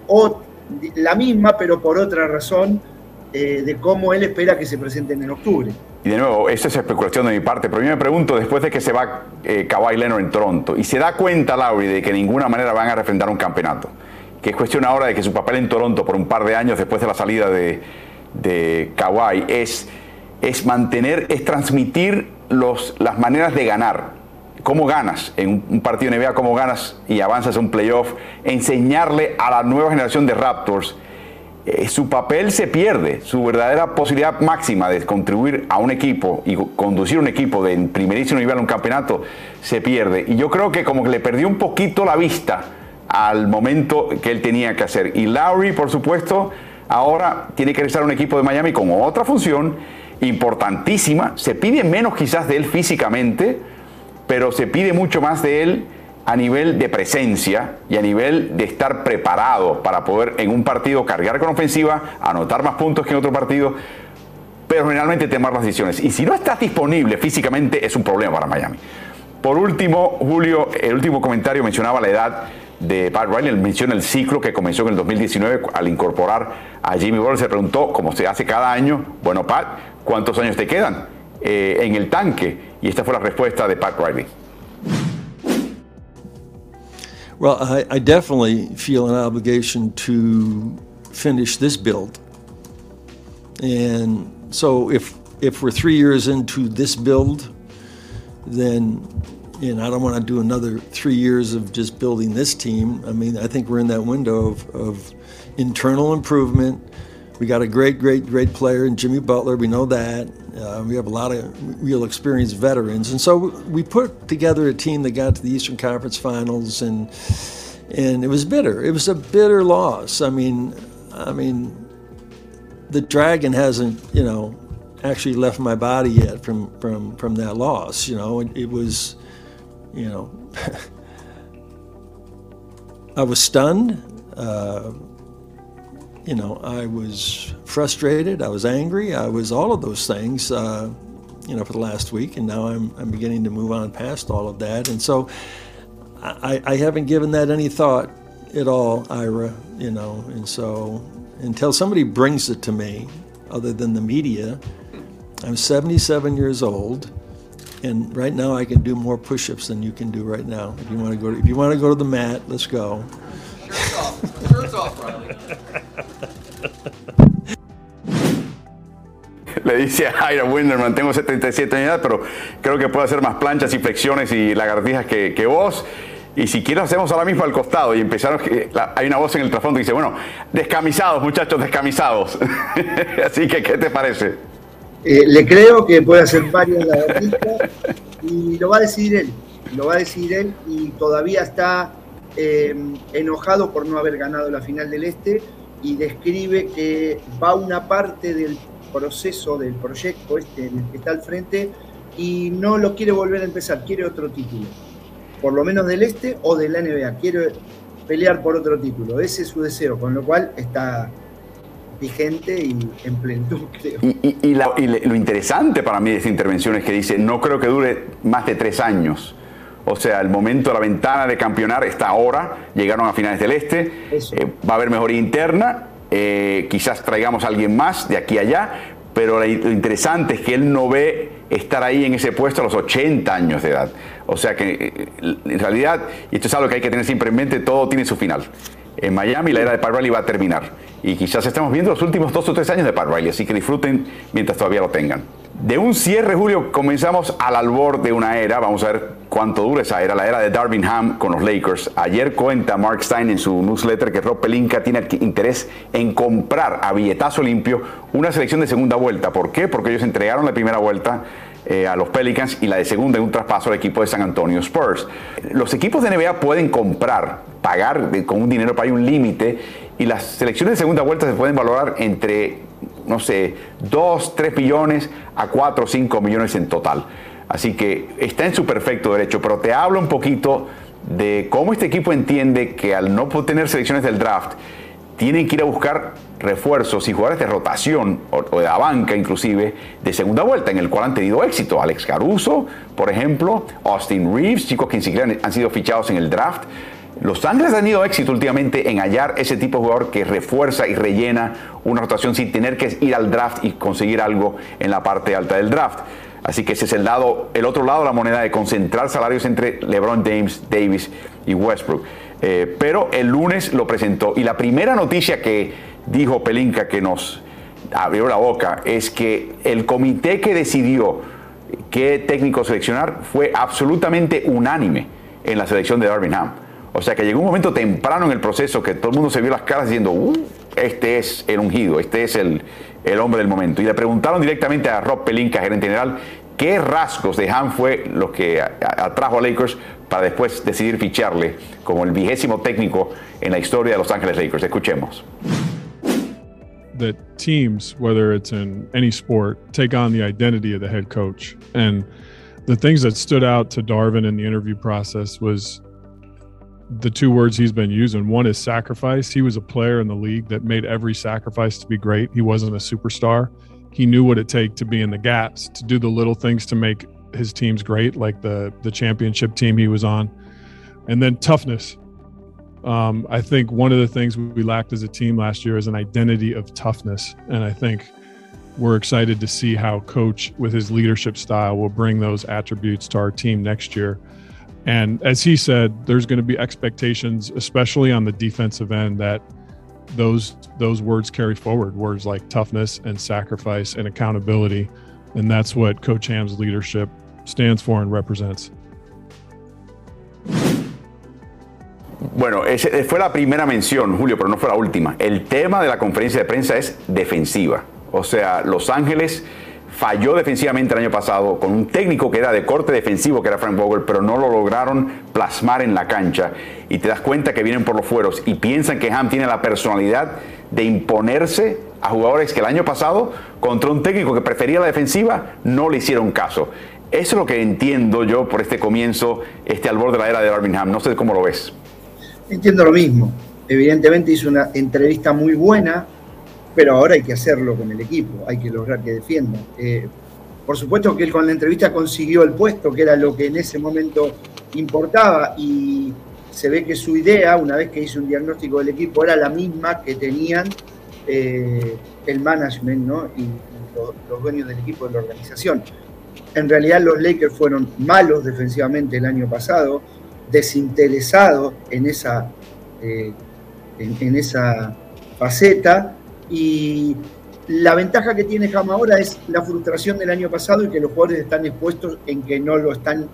la misma, pero por otra razón, eh, de cómo él espera que se presenten en octubre. Y de nuevo, esa es especulación de mi parte, pero yo me pregunto, después de que se va eh, Kawhi Leonard en Toronto, y se da cuenta Lowry de que de ninguna manera van a refrendar un campeonato, que es cuestión ahora de que su papel en Toronto por un par de años después de la salida de, de Kawhi es, es mantener, es transmitir los, las maneras de ganar. Cómo ganas en un partido NBA, cómo ganas y avanzas a un playoff, enseñarle a la nueva generación de Raptors, eh, su papel se pierde, su verdadera posibilidad máxima de contribuir a un equipo y conducir un equipo de primerísimo nivel a un campeonato se pierde. Y yo creo que como que le perdió un poquito la vista al momento que él tenía que hacer. Y Lowry, por supuesto, ahora tiene que regresar a un equipo de Miami con otra función importantísima. Se pide menos quizás de él físicamente, pero se pide mucho más de él a nivel de presencia y a nivel de estar preparado para poder en un partido cargar con ofensiva, anotar más puntos que en otro partido, pero generalmente tomar las decisiones. Y si no estás disponible físicamente es un problema para Miami. Por último, Julio, el último comentario mencionaba la edad de Pat Riley, él menciona el ciclo que comenzó en el 2019 al incorporar a Jimmy Butler, se preguntó, como se hace cada año, bueno Pat, ¿cuántos años te quedan eh, en el tanque? Y esta fue la respuesta de Pat Riley. Well, I, I definitely feel an obligation to finish this build. And so if if we're three years into this build, then know, I don't want to do another three years of just building this team. I mean, I think we're in that window of, of internal improvement. We got a great, great, great player in Jimmy Butler. We know that. Uh, we have a lot of real experienced veterans, and so we put together a team that got to the Eastern Conference Finals, and and it was bitter. It was a bitter loss. I mean, I mean, the dragon hasn't, you know, actually left my body yet from from from that loss. You know, it, it was, you know, I was stunned. Uh, you know, I was frustrated, I was angry, I was all of those things, uh, you know, for the last week, and now I'm, I'm beginning to move on past all of that. And so I, I haven't given that any thought at all, Ira, you know, and so until somebody brings it to me, other than the media, I'm 77 years old. And right now, I can do more push-ups than you can do right now. If you want to go, to, if you want to go to the mat, let's go. Shirts off, shirts off, Riley. Le dice a Ira Winderman, tengo 77 años, pero creo que puedo hacer más planchas y flexiones y lagartijas que, que vos. Y si quieres hacemos ahora mismo al costado y empezaron, hay una voz en el trasfondo que dice, bueno, descamisados muchachos, descamisados. Así que, ¿qué te parece? Eh, le creo que puede hacer varias lagartijas y lo va a decidir él, lo va a decidir él y todavía está eh, enojado por no haber ganado la final del Este y describe que va una parte del proceso del proyecto este en el que está al frente y no lo quiere volver a empezar, quiere otro título, por lo menos del Este o de la NBA, quiere pelear por otro título, ese es su deseo, con lo cual está vigente y en plenitud, creo. Y, lo interesante para mí de esta intervención es que dice, no creo que dure más de tres años. O sea, el momento, la ventana de campeonar está ahora, llegaron a finales del este, eh, va a haber mejoría interna, eh, quizás traigamos a alguien más de aquí a allá, pero lo interesante es que él no ve estar ahí en ese puesto a los 80 años de edad. O sea que eh, en realidad, y esto es algo que hay que tener siempre en mente, todo tiene su final. en Miami, la era de Riley va a terminar. Y quizás estamos viendo los últimos dos o tres años de Riley, así que disfruten mientras todavía lo tengan. De un cierre, Julio, comenzamos al albor de una era. Vamos a ver cuánto dura esa era, la era de Darvin Ham con los Lakers. Ayer cuenta Mark Stein en su newsletter que Rob Pelinka tiene interés en comprar a billetazo limpio una selección de segunda vuelta. ¿Por qué? Porque ellos entregaron la primera vuelta eh, a los Pelicans y la de segunda en un traspaso al equipo de San Antonio Spurs. Los equipos de NBA pueden comprar, pagar con un dinero, para hay un límite y las selecciones de segunda vuelta se pueden valorar entre no sé, 2, 3 millones a 4 o 5 millones en total. Así que está en su perfecto derecho, pero te hablo un poquito de cómo este equipo entiende que al no tener selecciones del draft, tienen que ir a buscar refuerzos y jugadores de rotación o, de la banca inclusive de segunda vuelta en el cual han tenido éxito. Alex Caruso, por ejemplo, Austin Reeves, chicos que ni siquiera han sido fichados en el draft. Los Ángeles han tenido éxito últimamente en hallar ese tipo de jugador que refuerza y rellena una rotación sin tener que ir al draft y conseguir algo en la parte alta del draft. Así que ese es el lado, el otro lado de la moneda de concentrar salarios entre LeBron James, Davis y Westbrook. Eh, pero el lunes lo presentó y la primera noticia que dijo Pelinka que nos abrió la boca es que el comité que decidió qué técnico seleccionar fue absolutamente unánime en la selección de Darwin Ham. O sea que llegó un momento temprano en el proceso que todo el mundo se vio las caras diciendo, uh, este es el ungido, este es el, el hombre del momento. Y le preguntaron directamente a Rob Pelinka, gerente general, qué rasgos de Ham fue lo que atrajo a Lakers para después decidir ficharle como el vigésimo técnico en la historia de Los Ángeles Lakers. Escuchemos. That teams, whether it's in any sport, take on the identity of the head coach. And the things that stood out to Darvin in the interview process was the two words he's been using. One is sacrifice. He was a player in the league that made every sacrifice to be great. He wasn't a superstar. He knew what it takes to be in the gaps, to do the little things to make his teams great, like the the championship team he was on. And then toughness. Um, I think one of the things we lacked as a team last year is an identity of toughness. And I think we're excited to see how coach with his leadership style will bring those attributes to our team next year. And as he said, there's going to be expectations, especially on the defensive end, that those those words carry forward. Words like toughness and sacrifice and accountability, and that's what Coach Ham's leadership stands for and represents. Bueno, ese eh, fue la primera mención, Julio, pero no fue la última. El tema de la conferencia de prensa es defensiva. O sea, Los Ángeles falló defensivamente el año pasado con un técnico que era de corte defensivo, que era Frank Vogel, pero no lo lograron plasmar en la cancha. Y te das cuenta que vienen por los fueros y piensan que Ham tiene la personalidad de imponerse a jugadores que el año pasado, contra un técnico que prefería la defensiva, no le hicieron caso. Eso es lo que entiendo yo por este comienzo, este albor de la era de Ham. No sé cómo lo ves. Entiendo lo mismo. Evidentemente hizo una entrevista muy buena, pero ahora hay que hacerlo con el equipo, hay que lograr que defienda. Eh, por supuesto que él con la entrevista consiguió el puesto, que era lo que en ese momento importaba, y se ve que su idea, una vez que hizo un diagnóstico del equipo, era la misma que tenían eh, el management y los, dueños del equipo de la organización. En realidad los Lakers fueron malos defensivamente el año pasado, desinteresados en esa, eh, en esa faceta, y la ventaja que tiene Ham ahora es la frustración del año pasado y que los jugadores están expuestos en que no lo están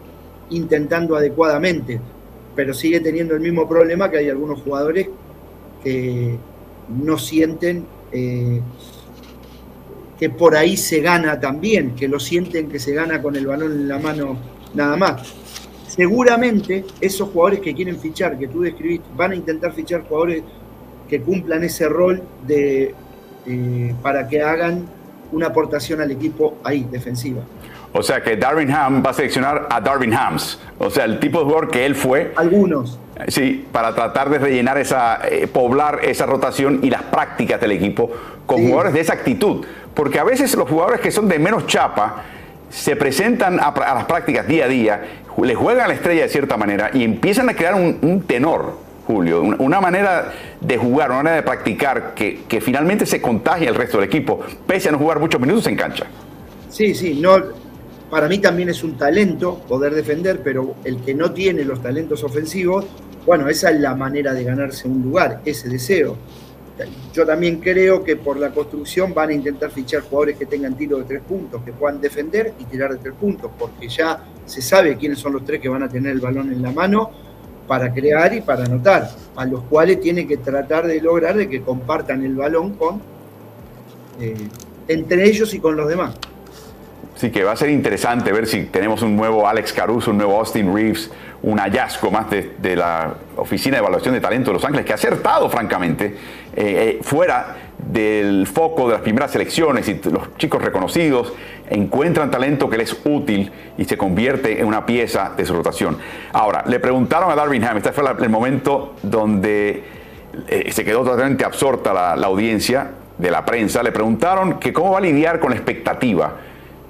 intentando adecuadamente. Pero sigue teniendo el mismo problema que hay algunos jugadores que no sienten eh, que por ahí se gana también, que lo sienten que se gana con el balón en la mano nada más. Seguramente esos jugadores que quieren fichar, que tú describiste, van a intentar fichar jugadores que cumplan ese rol de, eh, para que hagan una aportación al equipo ahí, defensiva. O sea que Darwin Ham va a seleccionar a Darwin Hams, o sea, el tipo de jugador que él fue. Algunos. Sí, para tratar de rellenar esa, eh, poblar esa rotación y las prácticas del equipo con jugadores de esa actitud. Porque a veces los jugadores que son de menos chapa se presentan a, las prácticas día a día, le juegan a la estrella de cierta manera y empiezan a crear un tenor Julio. Una manera de jugar, una manera de practicar que, que, finalmente se contagia el resto del equipo, pese a no jugar muchos minutos en cancha. Sí, sí, no, para mí también es un talento poder defender, pero el que no tiene los talentos ofensivos Bueno, esa es la manera de ganarse un lugar, ese deseo. Yo también creo que por la construcción van a intentar fichar jugadores que tengan tiro de tres puntos, que puedan defender y tirar de tres puntos, porque ya se sabe quiénes son los tres que van a tener el balón en la mano para crear y para anotar, a los cuales tiene que tratar de lograr de que compartan el balón con eh, entre ellos y con los demás. Sí, que va a ser interesante ver si tenemos un nuevo Alex Caruso, un nuevo Austin Reeves, un hallazgo más de, la Oficina de Evaluación de Talento de Los Ángeles, que ha acertado, francamente, eh, eh, fuera del foco de las primeras selecciones y los chicos reconocidos encuentran talento que les es útil y se convierte en una pieza de su rotación. Ahora, le preguntaron a Darwin Ham, este fue el momento donde eh, se quedó totalmente absorta la, la audiencia de la prensa, le preguntaron que cómo va a lidiar con la expectativa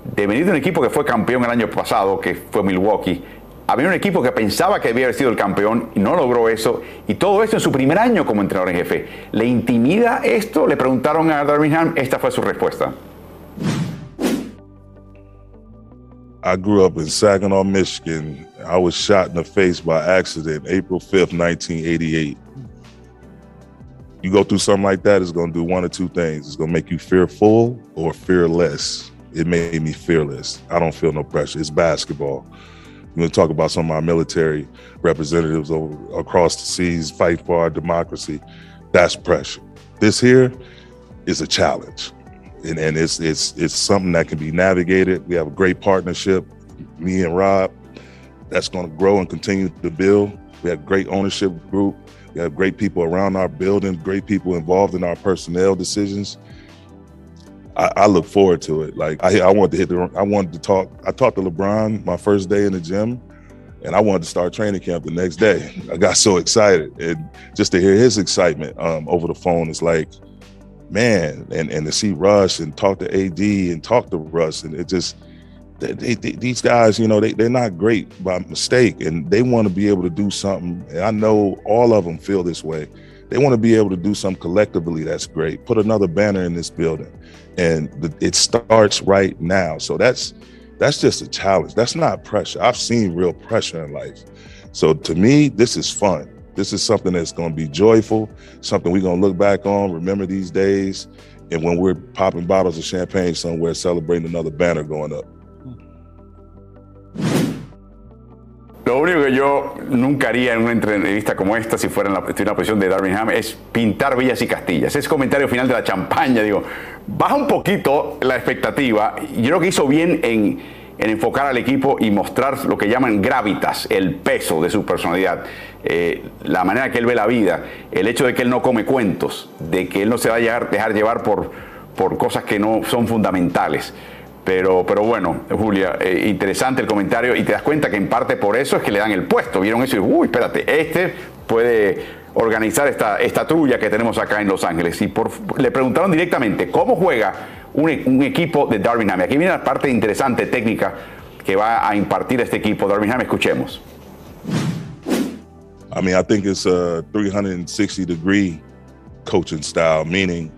de venir de un equipo que fue campeón el año pasado, que fue Milwaukee, había un equipo que pensaba que había sido el campeón y no logró eso, y todo esto en su primer año como entrenador en jefe. ¿Le intimida esto? Le preguntaron a Darwin esta fue su respuesta. I grew up in Saginaw, Michigan. I was shot in the face by accident April 5th, 1988. You go through something like that, it's going to do one or two things. It's going to make you fearful or fearless. It made me fearless. I don't feel no pressure. It's basketball. You want to talk about some of our military representatives over, across the seas fight for our democracy. That's pressure. This here is a challenge. And, and it's it's it's something that can be navigated. We have a great partnership, me and Rob, that's going to grow and continue to build. We have great ownership group. We have great people around our building, great people involved in our personnel decisions. I, I, look forward to it. Like I, I wanted to hit the, I wanted to talk. I talked to LeBron my first day in the gym, and I wanted to start training camp the next day. I got so excited, and just to hear his excitement um, over the phone is like, man, and and to see Russ and talk to AD and talk to Russ, and it just. They, they, these guys, you know, they, they're not great by mistake and they want to be able to do something. And I know all of them feel this way. They want to be able to do something collectively that's great. Put another banner in this building and it starts right now. So that's that's just a challenge. That's not pressure. I've seen real pressure in life. So to me, this is fun. This is something that's going to be joyful, something we're going to look back on, remember these days, and when we're popping bottles of champagne somewhere, celebrating another banner going up. Lo único que yo nunca haría en una entrevista como esta, si fuera en la, en la posición de Darwin es pintar villas y castillas. Ese comentario final de la champaña, digo, baja un poquito la expectativa. Yo creo que hizo bien en, enfocar al equipo y mostrar lo que llaman gravitas, el peso de su personalidad, eh, la manera que él ve la vida, el hecho de que él no come cuentos, de que él no se va a dejar llevar por, por cosas que no son fundamentales. Pero, pero bueno, Julia, eh, interesante el comentario y te das cuenta que en parte por eso es que le dan el puesto. Vieron eso y, uy, espérate, este puede organizar esta, esta trulla que tenemos acá en Los Ángeles. Y por, le preguntaron directamente cómo juega un, un equipo de Darwin Aquí viene la parte interesante técnica que va a impartir este equipo. Darwin escuchemos. I mean, I think it's a 360 degree coaching style, meaning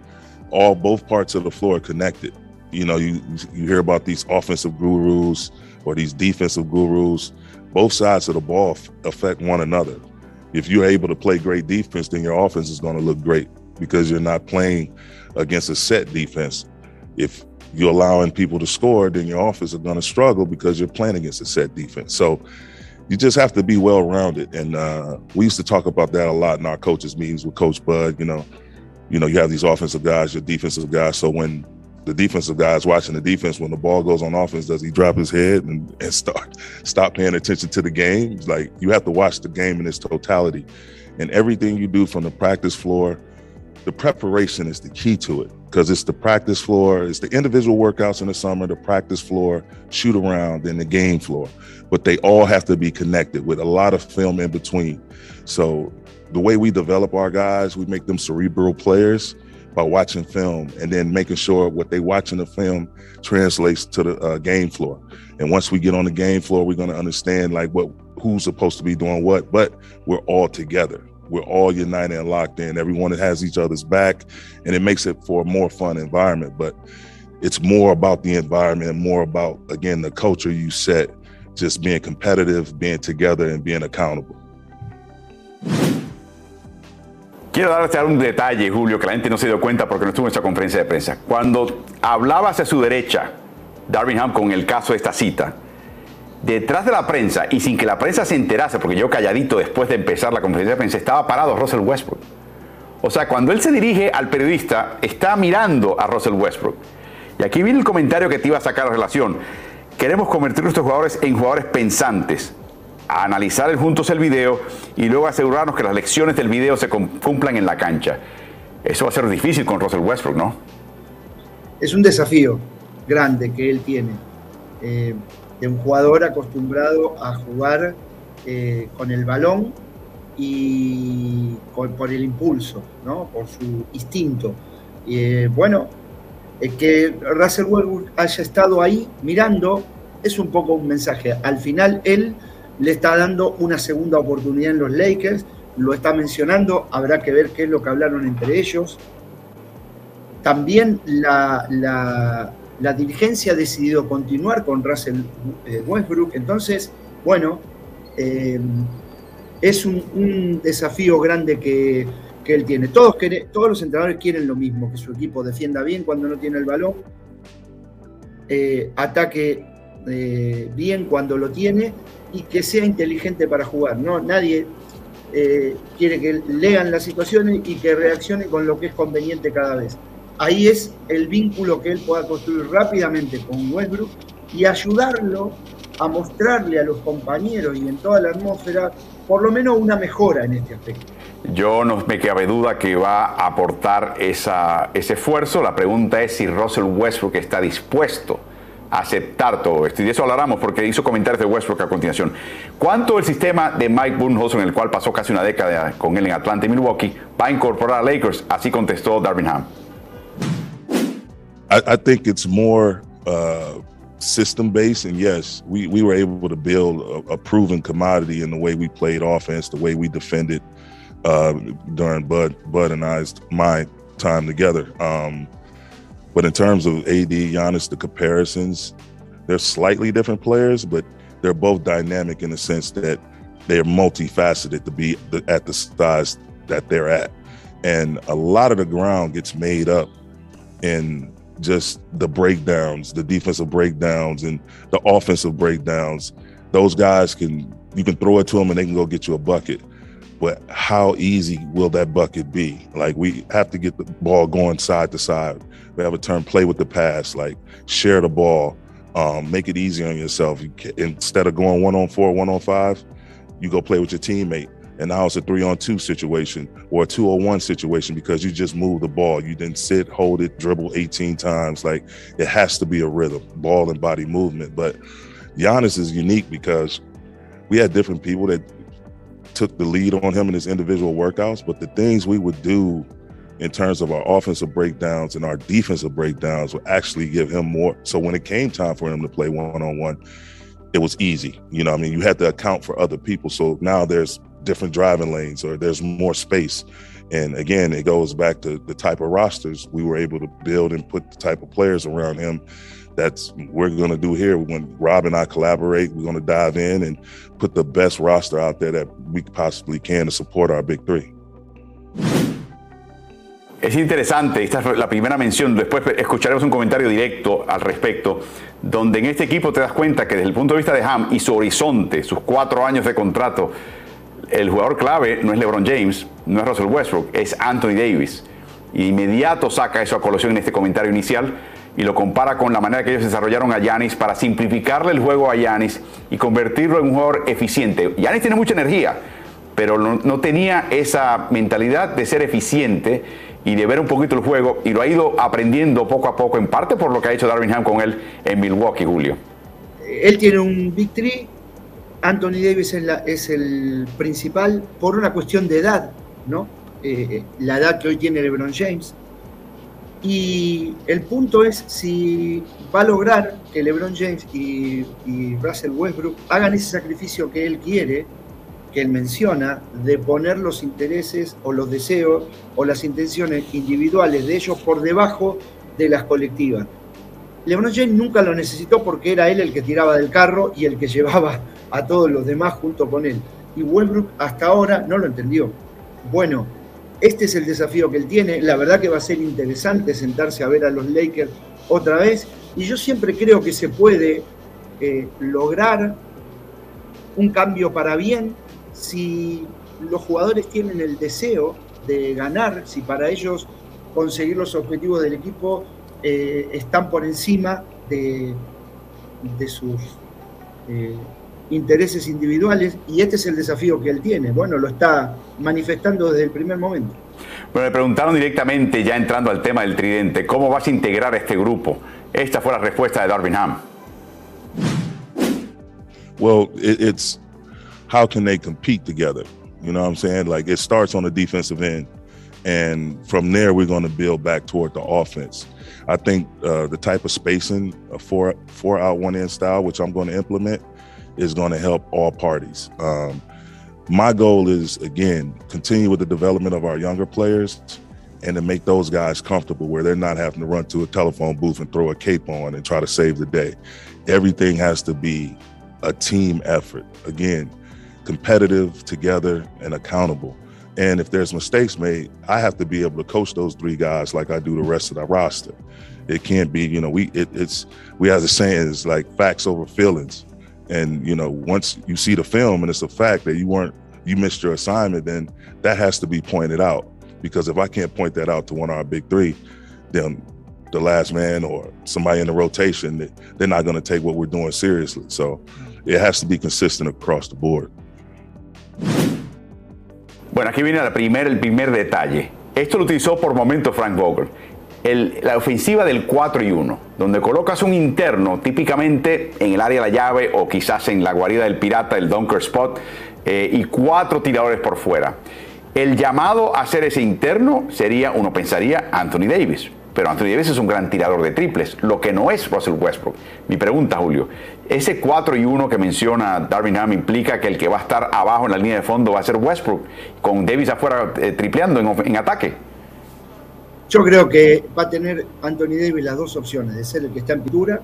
all both parts of the floor connected. You know, you you hear about these offensive gurus or these defensive gurus. Both sides of the ball affect one another. If you're able to play great defense, then your offense is going to look great because you're not playing against a set defense. If you're allowing people to score, then your offense is going to struggle because you're playing against a set defense. So you just have to be well rounded. And uh, we used to talk about that a lot in our coaches' meetings with Coach Bud. You know, you know, you have these offensive guys, your defensive guys. So when the defensive guys watching the defense when the ball goes on offense does he drop his head and, and start stop paying attention to the game? It's like you have to watch the game in its totality. And everything you do from the practice floor the preparation is the key to it because it's the practice floor it's the individual workouts in the summer the practice floor shoot around and the game floor. But they all have to be connected with a lot of film in between. So the way we develop our guys we make them cerebral players by watching film and then making sure what they watch in the film translates to the uh, game floor. And once we get on the game floor, we're going to understand like what who's supposed to be doing what. But we're all together. We're all united and locked in. Everyone has each other's back, and it makes it for a more fun environment. But it's more about the environment and more about again the culture you set, just being competitive, being together, and being accountable. Quiero darte un detalle, Julio, que la gente no se dio cuenta porque no estuvo en esta conferencia de prensa. Cuando hablaba hacia su derecha, Darwin con el caso de esta cita, detrás de la prensa y sin que la prensa se enterase, porque yo calladito después de empezar la conferencia de prensa, estaba parado Russell Westbrook. O sea, cuando él se dirige al periodista, está mirando a Russell Westbrook. Y aquí viene el comentario que te iba a sacar a relación. Queremos convertir a nuestros jugadores en jugadores pensantes, a analizar juntos el video y luego asegurarnos que las lecciones del video se cumplan en la cancha. Eso va a ser difícil con Russell Westbrook, ¿no? Es un desafío grande que él tiene. Eh, de un jugador acostumbrado a jugar eh, con el balón y por el impulso, ¿no? por su instinto. Eh, bueno, que Russell Westbrook haya estado ahí mirando es un poco un mensaje. Al final él le está dando una segunda oportunidad en los Lakers, lo está mencionando, habrá que ver qué es lo que hablaron entre ellos. También la, la dirigencia ha decidido continuar con Russell eh, Westbrook, entonces, bueno, eh, es un, desafío grande que, él tiene. Todos, todos los entrenadores quieren lo mismo, que su equipo defienda bien cuando no tiene el balón, eh, ataque bien cuando lo tiene y que sea inteligente para jugar. ¿no? Nadie quiere que lean las situaciones y que reaccione con lo que es conveniente cada vez ahí es el vínculo que él pueda construir rápidamente con Westbrook y ayudarlo a mostrarle a los compañeros y en toda la atmósfera por lo menos una mejora en este aspecto. Yo no me cabe duda que va a aportar esa, ese esfuerzo. La pregunta es si Russell Westbrook está dispuesto aceptar todo esto. Y de eso hablaremos porque hizo comentarios de Westbrook a continuación. ¿Cuánto el sistema de Mike Budenholzer, en el cual pasó casi una década con él en Atlanta y Milwaukee, va a incorporar a Lakers? Así contestó Darvin Ham. I, I think it's more uh, system based. And yes, we, we were able to build a, a, proven commodity in the way we played offense, the way we defended uh, during Bud Bud and I's my time together. Um, but in terms of AD Giannis, the comparisons, they're slightly different players, but they're both dynamic in the sense that they're multifaceted to be at the size that they're at. And a lot of the ground gets made up in just the breakdowns, the defensive breakdowns, and the offensive breakdowns. Those guys can you can throw it to them and they can go get you a bucket. But how easy will that bucket be? Like we have to get the ball going side to side. We have a term play with the pass, like share the ball, um, make it easy on yourself. You can, instead of going one on four, one on five, you go play with your teammate and now it's a three on two situation or a two on one situation because you just move the ball. You didn't sit, hold it, dribble 18 times. Like it has to be a rhythm, ball and body movement. But Giannis is unique because we had different people that took the lead on him in his individual workouts, but the things we would do in terms of our offensive breakdowns and our defensive breakdowns would actually give him more. So when it came time for him to play one on one, it was easy. You know, I mean, you had to account for other people. So now there's different driving lanes or there's more space. And again, it goes back to the type of rosters we were able to build and put the type of players around him. That's we're going to do here. When Rob and I collaborate, we're going to dive in and put the best roster out there that we possibly can to support our big three. Es interesante, esta es la primera mención, después escucharemos un comentario directo al respecto, donde en este equipo te das cuenta que desde el punto de vista de Ham y su horizonte, sus cuatro años de contrato, el jugador clave no es LeBron James, no es Russell Westbrook, es Anthony Davis. Y inmediato saca eso a colación en este comentario inicial y lo compara con la manera que ellos desarrollaron a Yanis para simplificarle el juego a Yanis y convertirlo en un jugador eficiente. Yanis tiene mucha energía, pero no, tenía esa mentalidad de ser eficiente y de ver un poquito el juego y lo ha ido aprendiendo poco a poco, en parte por lo que ha hecho Darwin Ham con él en Milwaukee, Julio. Él tiene un victory Anthony Davis es, el principal por una cuestión de edad, ¿no? Eh, eh, la edad que hoy tiene LeBron James. Y el punto es si va a lograr que LeBron James y Russell Westbrook hagan ese sacrificio que él quiere, que él menciona, de poner los intereses o los deseos o las intenciones individuales de ellos por debajo de las colectivas. LeBron James nunca lo necesitó porque era él el que tiraba del carro y el que llevaba a todos los demás junto con él. Y Westbrook hasta ahora no lo entendió. Bueno, este es el desafío que él tiene. La verdad que va a ser interesante sentarse a ver a los Lakers otra vez. Y yo siempre creo que se puede eh, lograr un cambio para bien si los jugadores tienen el deseo de ganar, si para ellos conseguir los objetivos del equipo eh, están por encima de, de sus eh, intereses individuales y este es el desafío que él tiene. Bueno, lo está manifestando desde el primer momento. Bueno, le preguntaron directamente, ya entrando al tema del tridente, ¿cómo vas a integrar este grupo? Esta fue la respuesta de Darvin Ham. Well, it, it's how can they compete together? You know what I'm saying? Like it starts on the defensive end, and from there we're going to build back toward the offense. I think uh, the type of spacing, a four four out one in style, which I'm going to implement, is going to help all parties. Um, my goal is again continue with the development of our younger players and to make those guys comfortable where they're not having to run to a telephone booth and throw a cape on and try to save the day. Everything has to be a team effort. Again, competitive, together, and accountable. And if there's mistakes made, I have to be able to coach those three guys like I do the rest of the roster. It can't be, you know, we it, it's we have a saying it's like facts over feelings. And you know, once you see the film and it's a fact that you weren't you missed your assignment, then that has to be pointed out. Because if I can't point that out to one of our big three, then the last man or somebody in the rotation, they're not going to take what we're doing seriously. So it has to be consistent across the board. Bueno, aquí viene la primer, el primer detalle. Esto lo utilizó por momento Frank Vogel. El, la ofensiva del 4 y 1, donde colocas un interno típicamente en el área de la llave o quizás en la guarida del pirata, el dunker spot, eh, y cuatro tiradores por fuera. El llamado a hacer ese interno sería, uno pensaría, Anthony Davis. Pero Anthony Davis es un gran tirador de triples, lo que no es Russell Westbrook. Mi pregunta, Julio, ese 4 y 1 que menciona Darwin Ham implica que el que va a estar abajo en la línea de fondo va a ser Westbrook, con Davis afuera eh, tripleando en, en ataque. Yo creo que va a tener Anthony Davis las dos opciones, de ser el que está en pintura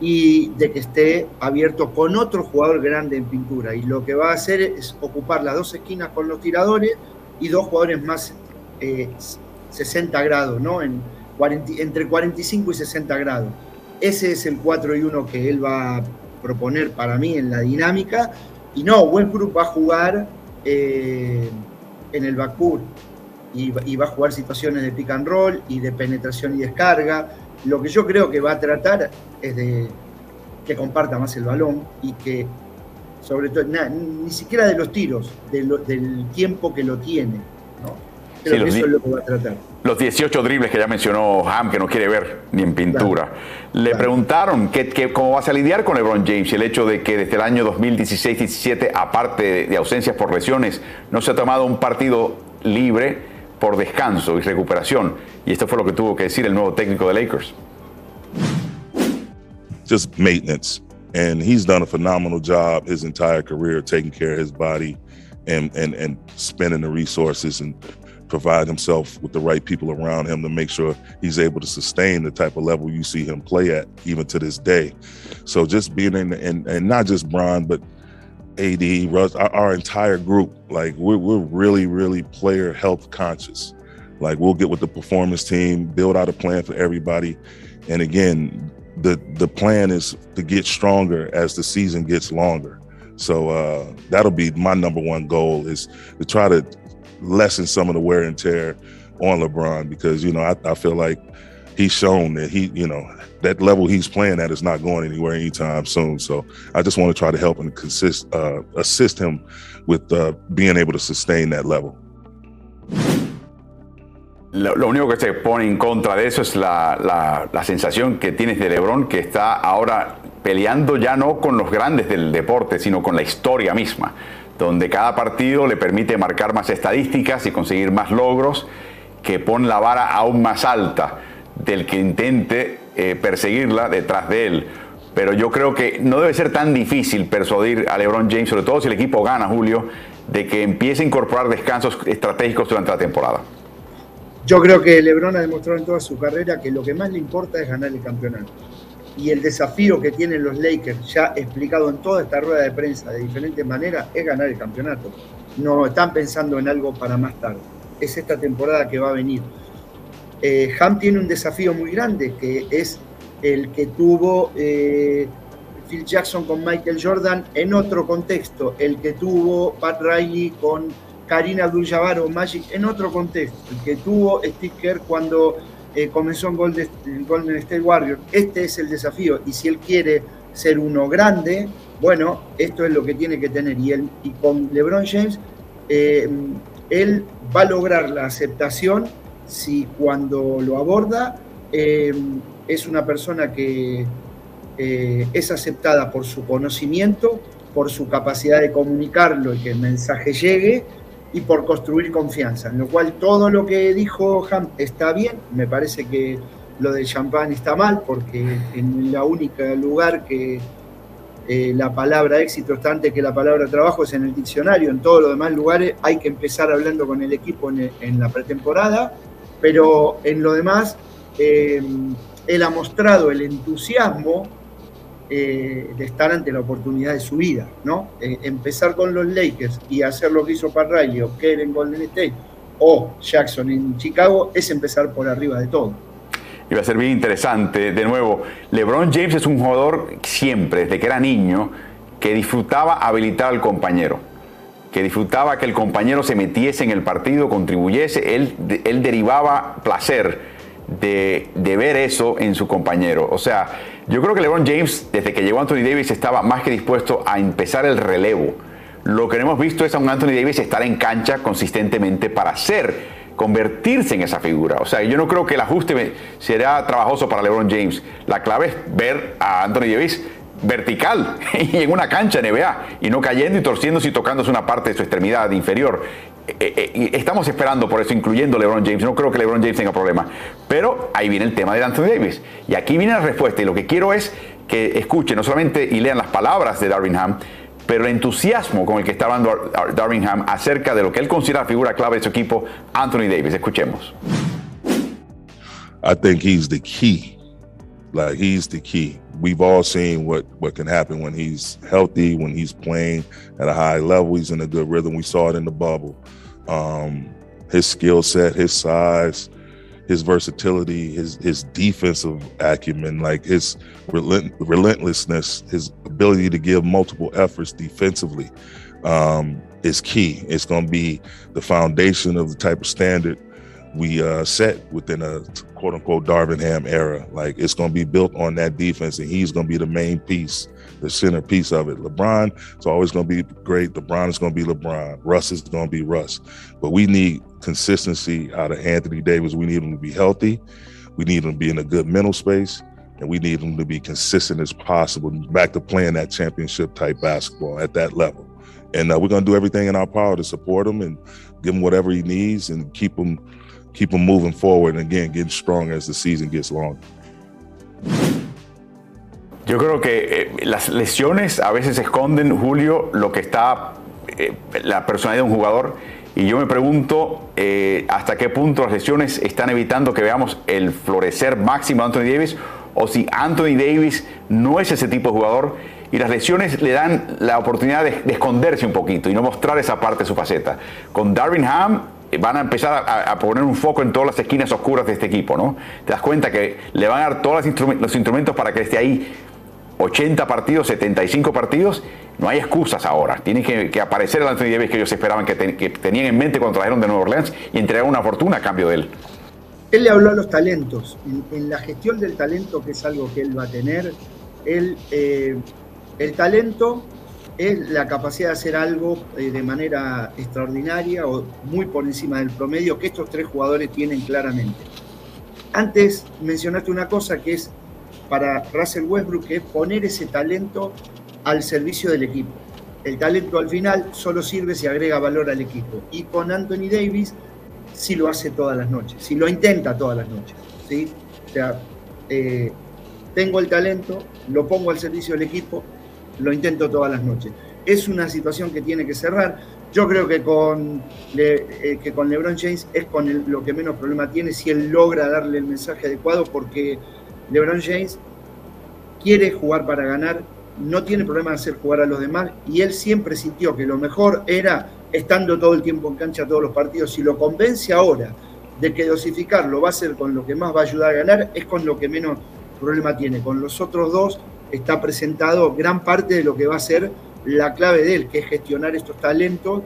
y de que esté abierto con otro jugador grande en pintura. Y lo que va a hacer es ocupar las dos esquinas con los tiradores y dos jugadores más eh, 60 grados, ¿no? En 40, entre 45 y 60 grados. Ese es el 4 y 1 que él va a proponer para mí en la dinámica. Y no, Westbrook va a jugar eh, en el backcourt y, y va a jugar situaciones de pick and roll y de penetración y descarga lo que yo creo que va a tratar es de que comparta más el balón y que, sobre todo, ni siquiera de los tiros, del tiempo que lo tiene. ¿no? Creo que eso es lo que va a tratar. Los 18 dribles que ya mencionó Ham, que no quiere ver ni en pintura. Claro. Le claro. preguntaron que, que, cómo vas a lidiar con LeBron James y el hecho de que desde el año 2016-17, aparte de, de ausencias por lesiones, no se ha tomado un partido libre por descanso y recuperación. Y esto fue lo que tuvo que decir el nuevo técnico de Lakers. Just maintenance. And he's done a phenomenal job his entire career taking care of his body and, and, and spending the resources and provide himself with the right people around him to make sure he's able to sustain the type of level you see him play at even to this day. So just being in and, and not just Bron, but AD, Russ, our, our, entire group, like we're, we're really, really player health conscious. Like we'll get with the performance team, build out a plan for everybody. And again, the the plan is to get stronger as the season gets longer. So uh, that'll be my number one goal is to try to lessen some of the wear and tear on LeBron because you know I, I feel like he's shown that he you know that level he's playing at is not going anywhere anytime soon. So I just want to try to help and consist, uh, assist him with uh, being able to sustain that level. Lo, lo, único que se pone en contra de eso es la, la, la, sensación que tienes de Lebron, que está ahora peleando ya no con los grandes del deporte, sino con la historia misma, donde cada partido le permite marcar más estadísticas y conseguir más logros, que pone la vara aún más alta del que intente eh, perseguirla detrás de él. Pero yo creo que no debe ser tan difícil persuadir a LeBron James, sobre todo si el equipo gana, Julio, de que empiece a incorporar descansos estratégicos durante la temporada. Yo creo que LeBron ha demostrado en toda su carrera que lo que más le importa es ganar el campeonato. Y el desafío que tienen los Lakers, ya explicado en toda esta rueda de prensa de diferentes maneras, es ganar el campeonato. No están pensando en algo para más tarde. es esta temporada que va a venir. Eh, Ham tiene un desafío muy grande, que es el que tuvo eh, Phil Jackson con Michael Jordan en otro contexto, el que tuvo Pat Riley con Karina Abdul-Jabbar Magic en otro contexto, el que tuvo Sticker cuando eh, comenzó en Golden, Golden State Warriors. Este es el desafío y si él quiere ser uno grande, bueno, esto es lo que tiene que tener. Y, él, y con LeBron James, eh, él va a lograr la aceptación si cuando lo aborda eh, es una persona que es aceptada por su conocimiento, por su capacidad de comunicarlo y que el mensaje llegue y por construir confianza. En lo cual todo lo que dijo Ham está bien, me parece que lo del champán está mal porque en la única lugar que eh, la palabra éxito está antes que la palabra trabajo es en el diccionario, en todos los demás lugares hay que empezar hablando con el equipo en, la pretemporada, pero en lo demás eh, él ha mostrado el entusiasmo eh, de estar ante la oportunidad de su vida, ¿no? empezar con los Lakers y hacer lo que hizo Parray o Kerr en Golden State o Jackson en Chicago es empezar por arriba de todo y va a ser bien interesante. De nuevo, LeBron James es un jugador siempre, desde que era niño, que disfrutaba habilitar al compañero, que disfrutaba que el compañero se metiese en el partido, contribuyese, él, él derivaba placer de, de, ver eso en su compañero. O sea, yo creo que LeBron James, desde que llegó Anthony Davis, estaba más que dispuesto a empezar el relevo. Lo que hemos visto es a un Anthony Davis estar en cancha consistentemente para ser convertirse en esa figura. O sea, yo no creo que el ajuste será trabajoso para LeBron James. La clave es ver a Anthony Davis vertical y en una cancha NBA y no cayendo y torciéndose y tocándose una parte de su extremidad inferior. Eh, eh, eh, estamos esperando por eso, incluyendo LeBron James. No creo que LeBron James tenga problema. Pero ahí viene el tema de Anthony Davis. Y aquí viene la respuesta. Y lo que quiero es que escuchen no solamente y lean las palabras de Darwin Ham, pero el entusiasmo con el que está hablando Darvingham acerca de lo que él considera figura clave de su equipo, Anthony Davis. Escuchemos. I think he's the key. Like he's the key. We've all seen what what can happen when he's healthy, when he's playing at a high level. He's in a good rhythm. We saw it in the bubble. Um, his skill set, his size, his versatility, his his defensive acumen, like his relent- relentlessness, his ability to give multiple efforts defensively um, is key. It's going to be the foundation of the type of standard we uh, set within a quote unquote Darvinham era. Like it's going to be built on that defense, and he's going to be the main piece, the centerpiece of it. LeBron is always going to be great. LeBron is going to be LeBron. Russ is going to be Russ. But we need consistency out of Anthony Davis. We need him to be healthy. We need him to be in a good mental space. And we need him to be consistent as possible, back to playing that championship type basketball at that level. And uh, we're going to do everything in our power to support him and give him whatever he needs and keep him keep him moving forward and again getting stronger as the season gets longer. Yo creo que eh, las lesiones a veces esconden, Julio, lo que está eh, la personalidad de un jugador Y yo me pregunto eh, hasta qué punto las lesiones están evitando que veamos el florecer máximo de Anthony Davis o si Anthony Davis no es ese tipo de jugador y las lesiones le dan la oportunidad de, esconderse un poquito y no mostrar esa parte de su faceta. Con Darwin Ham van a empezar a, poner un foco en todas las esquinas oscuras de este equipo, ¿no? Te das cuenta que le van a dar todos los instrumentos para que esté ahí 80 partidos, 75 partidos, no hay excusas ahora. Tiene que, aparecer el Anthony Davis que ellos esperaban que, tenían en mente cuando trajeron de Nueva Orleans y entregar una fortuna a cambio de él. Él le habló a los talentos. En, la gestión del talento, que es algo que él va a tener, él, eh, el talento es la capacidad de hacer algo eh, de manera extraordinaria o muy por encima del promedio que estos tres jugadores tienen claramente. Antes mencionaste una cosa que es para Russell Westbrook, que es poner ese talento al servicio del equipo. El talento al final solo sirve si agrega valor al equipo. Y con Anthony Davis sí lo hace todas las noches, sí lo intenta todas las noches. ¿sí? Eh, tengo el talento, lo pongo al servicio del equipo, lo intento todas las noches. Es una situación que tiene que cerrar. Yo creo que con, eh, que con LeBron James es con lo que menos problema tiene si él logra darle el mensaje adecuado porque LeBron James quiere jugar para ganar, no tiene problema de hacer jugar a los demás y él siempre sintió que lo mejor era estando todo el tiempo en cancha todos los partidos. Si lo convence ahora de que dosificarlo va a ser con lo que más va a ayudar a ganar, es con lo que menos problema tiene. Con los otros dos está presentado gran parte de lo que va a ser la clave de él, que es gestionar estos talentos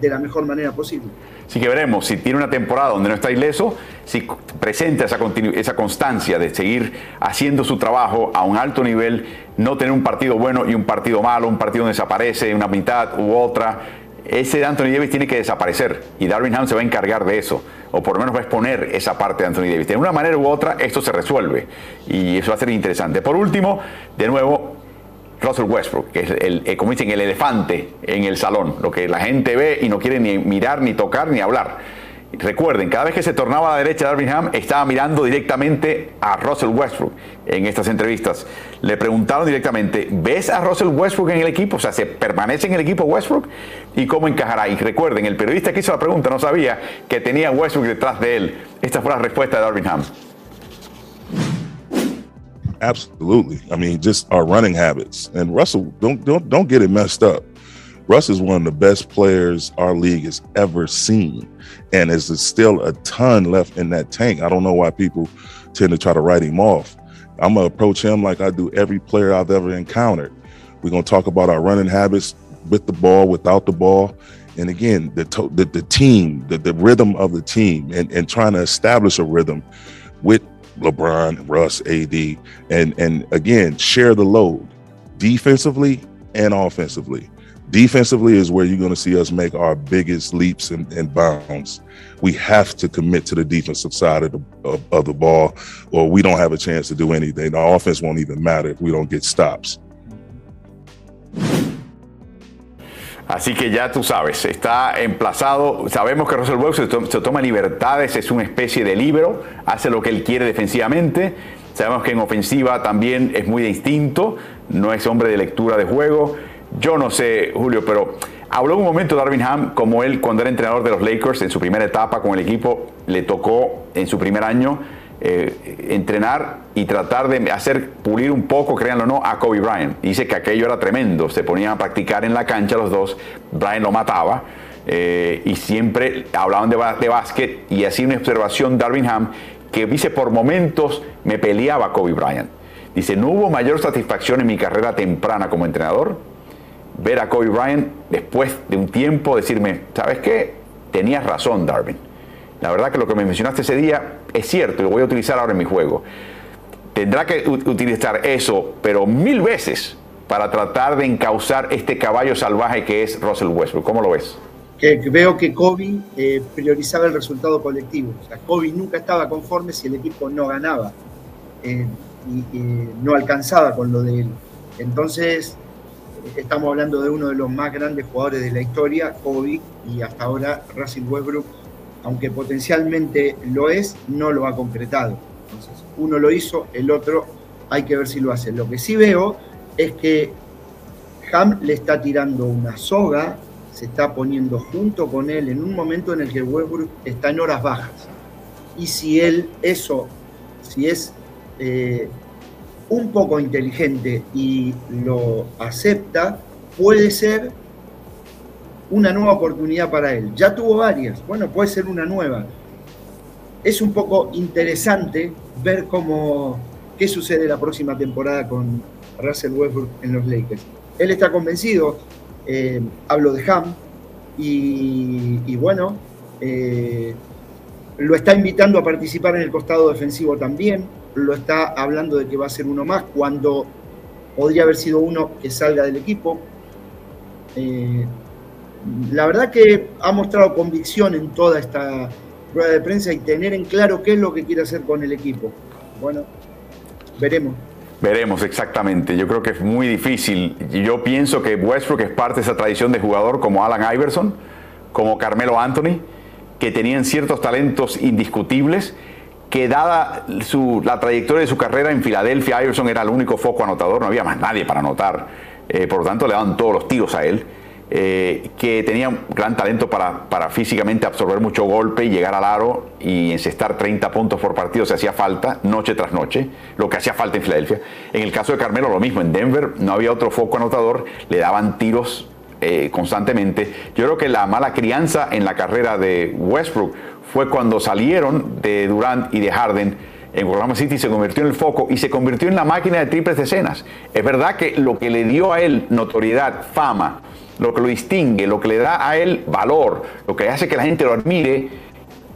de la mejor manera posible. Así que veremos si tiene una temporada donde no está ileso, si presenta esa, esa constancia de seguir haciendo su trabajo a un alto nivel, no tener un partido bueno y un partido malo, un partido donde desaparece una mitad u otra. Ese Anthony Davis tiene que desaparecer y Darwin Ham se va a encargar de eso, o por lo menos va a exponer esa parte de Anthony Davis. De una manera u otra, esto se resuelve y eso va a ser interesante. Por último, de nuevo, Russell Westbrook, que es el, eh, como dicen, el elefante en el salón, lo que la gente ve y no quiere ni mirar, ni tocar, ni hablar. Recuerden, cada vez que se tornaba a la derecha de Darwin estaba mirando directamente a Russell Westbrook en estas entrevistas. Le preguntaron directamente, ¿ves a Russell Westbrook en el equipo? O sea, ¿se permanece en el equipo Westbrook? ¿Y cómo encajará? Y recuerden, el periodista que hizo la pregunta no sabía que tenía Westbrook detrás de él. Esta fue la respuesta de Darwin Absolutely. I mean, just our running habits. And Russell, don't don't don't get it messed up. Russ is one of the best players our league has ever seen, and there's still a ton left in that tank. I don't know why people tend to try to write him off. I'm gonna approach him like I do every player I've ever encountered. We're gonna talk about our running habits with the ball, without the ball, and again, the to- the, the team, the, the rhythm of the team, and, and trying to establish a rhythm with LeBron, Russ, AD, and and again share the load defensively and offensively. Defensively is where you're going to see us make our biggest leaps and, and bounds. We have to commit to the defensive side of the, of, of the ball, or we don't have a chance to do anything. Our offense won't even matter if we don't get stops. Así que ya tú sabes, está emplazado. Sabemos que Russell Westbrook se, toma libertades, es una especie de libro, hace lo que él quiere defensivamente. Sabemos que en ofensiva también es muy distinto, no es hombre de lectura de juego. Yo no sé, Julio, pero habló un momento Darvin Ham como él cuando era entrenador de los Lakers en su primera etapa con el equipo, le tocó en su primer año eh, entrenar y tratar de hacer pulir un poco, créanlo o no, a Kobe Bryant. Dice que aquello era tremendo, se ponían a practicar en la cancha los dos, Bryant lo mataba eh, y siempre hablaban de, de básquet y hacía una observación Darwin Ham que dice por momentos me peleaba Kobe Bryant. Dice, no hubo mayor satisfacción en mi carrera temprana como entrenador ver a Kobe Bryant después de un tiempo decirme, ¿sabes qué? Tenías razón, Darwin la verdad que lo que me mencionaste ese día es cierto y lo voy a utilizar ahora en mi juego. Tendrá que utilizar eso, pero mil veces, para tratar de encauzar este caballo salvaje que es Russell Westbrook. ¿Cómo lo ves? Que veo que Kobe eh, priorizaba el resultado colectivo. O sea, Kobe nunca estaba conforme si el equipo no ganaba eh, y, no alcanzaba con lo de él. Entonces, estamos hablando de uno de los más grandes jugadores de la historia, Kobe, y hasta ahora Russell Westbrook aunque potencialmente lo es, no lo ha concretado. Entonces, uno lo hizo, el otro hay que ver si lo hace. Lo que sí veo es que Ham le está tirando una soga, se está poniendo junto con él en un momento en el que Westbrook está en horas bajas. Y si él eso, si es eh, un poco inteligente y lo acepta, puede ser una nueva oportunidad para él. Ya tuvo varias, bueno, puede ser una nueva. Es un poco interesante ver cómo, qué sucede la próxima temporada con Russell Westbrook en los Lakers. Él está convencido, eh, hablo de Ham, y, bueno, eh, lo está invitando a participar en el costado defensivo también, lo está hablando de que va a ser uno más cuando podría haber sido uno que salga del equipo. Eh, la verdad que ha mostrado convicción en toda esta rueda de prensa y tener en claro qué es lo que quiere hacer con el equipo. Bueno, veremos. Veremos exactamente. Yo creo que es muy difícil. Yo pienso que Westbrook es parte de esa tradición de jugador como Alan Iverson, como Carmelo Anthony, que tenían ciertos talentos indiscutibles, que dada la trayectoria de su carrera en Filadelfia, Iverson era el único foco anotador, no había más nadie para anotar. Eh, por lo tanto, le daban todos los tiros a él. Eh, que tenía un gran talento para, para, físicamente absorber mucho golpe y llegar al aro y encestar 30 puntos por partido si hacía falta, noche tras noche, lo que hacía falta en Filadelfia. En el caso de Carmelo, lo mismo, en Denver no había otro foco anotador, le daban tiros eh, constantemente. Yo creo que la mala crianza en la carrera de Westbrook fue cuando salieron de Durant y de Harden. En Oklahoma City se convirtió en el foco y se convirtió en la máquina de triples de escenas. Es verdad que lo que le dio a él notoriedad, fama, lo que lo distingue, lo que le da a él valor, lo que hace que la gente lo admire,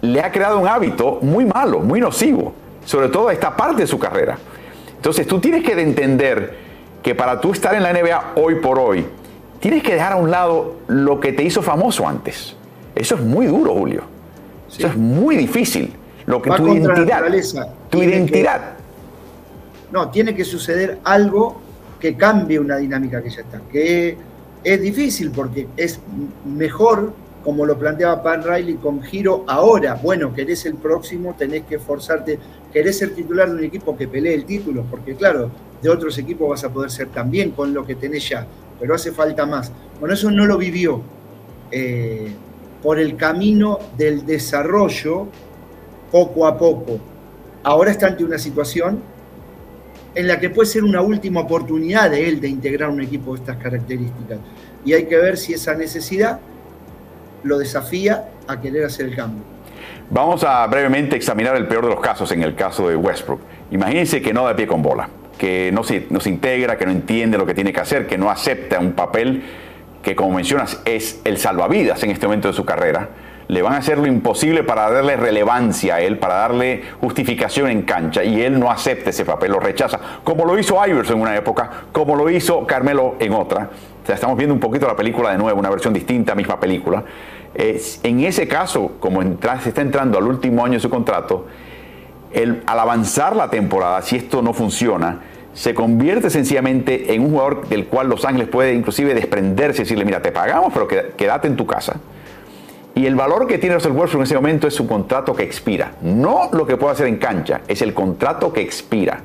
le ha creado un hábito muy malo, muy nocivo, sobre todo a esta parte de su carrera. Entonces tú tienes que entender que para tú estar en la NBA hoy por hoy, tienes que dejar a un lado lo que te hizo famoso antes. Eso es muy duro, Julio. Eso es muy difícil. Lo que tu identidad, tu identidad. no, tiene que suceder algo que cambie una dinámica que ya está. Que es difícil porque es mejor, como lo planteaba Pan Riley, con giro ahora. Bueno, querés el próximo, tenés que esforzarte. Querés ser titular de un equipo que pelee el título, porque claro, de otros equipos vas a poder ser también con lo que tenés ya, pero hace falta más. Bueno, eso no lo vivió. Eh, por el camino del desarrollo poco a poco. Ahora está ante una situación en la que puede ser una última oportunidad de él de integrar un equipo de estas características. Y hay que ver si esa necesidad lo desafía a querer hacer el cambio. Vamos a brevemente examinar el peor de los casos en el caso de Westbrook. Imagínense que no da pie con bola, que no se, no se integra, que no entiende lo que tiene que hacer, que no acepta un papel que, como mencionas, es el salvavidas en este momento de su carrera le van a hacer lo imposible para darle relevancia a él, para darle justificación en cancha, y él no acepta ese papel, lo rechaza, como lo hizo Iverson en una época, como lo hizo Carmelo en otra. O sea, estamos viendo un poquito la película de nuevo, una versión distinta, misma película. en ese caso, como se está entrando al último año de su contrato, al avanzar la temporada, si esto no funciona, se convierte sencillamente en un jugador del cual Los Ángeles puede inclusive desprenderse y decirle, mira, te pagamos, pero quédate en tu casa y el valor que tiene Russell Westbrook en ese momento es su contrato que expira. No lo que puede hacer en cancha, es el contrato que expira.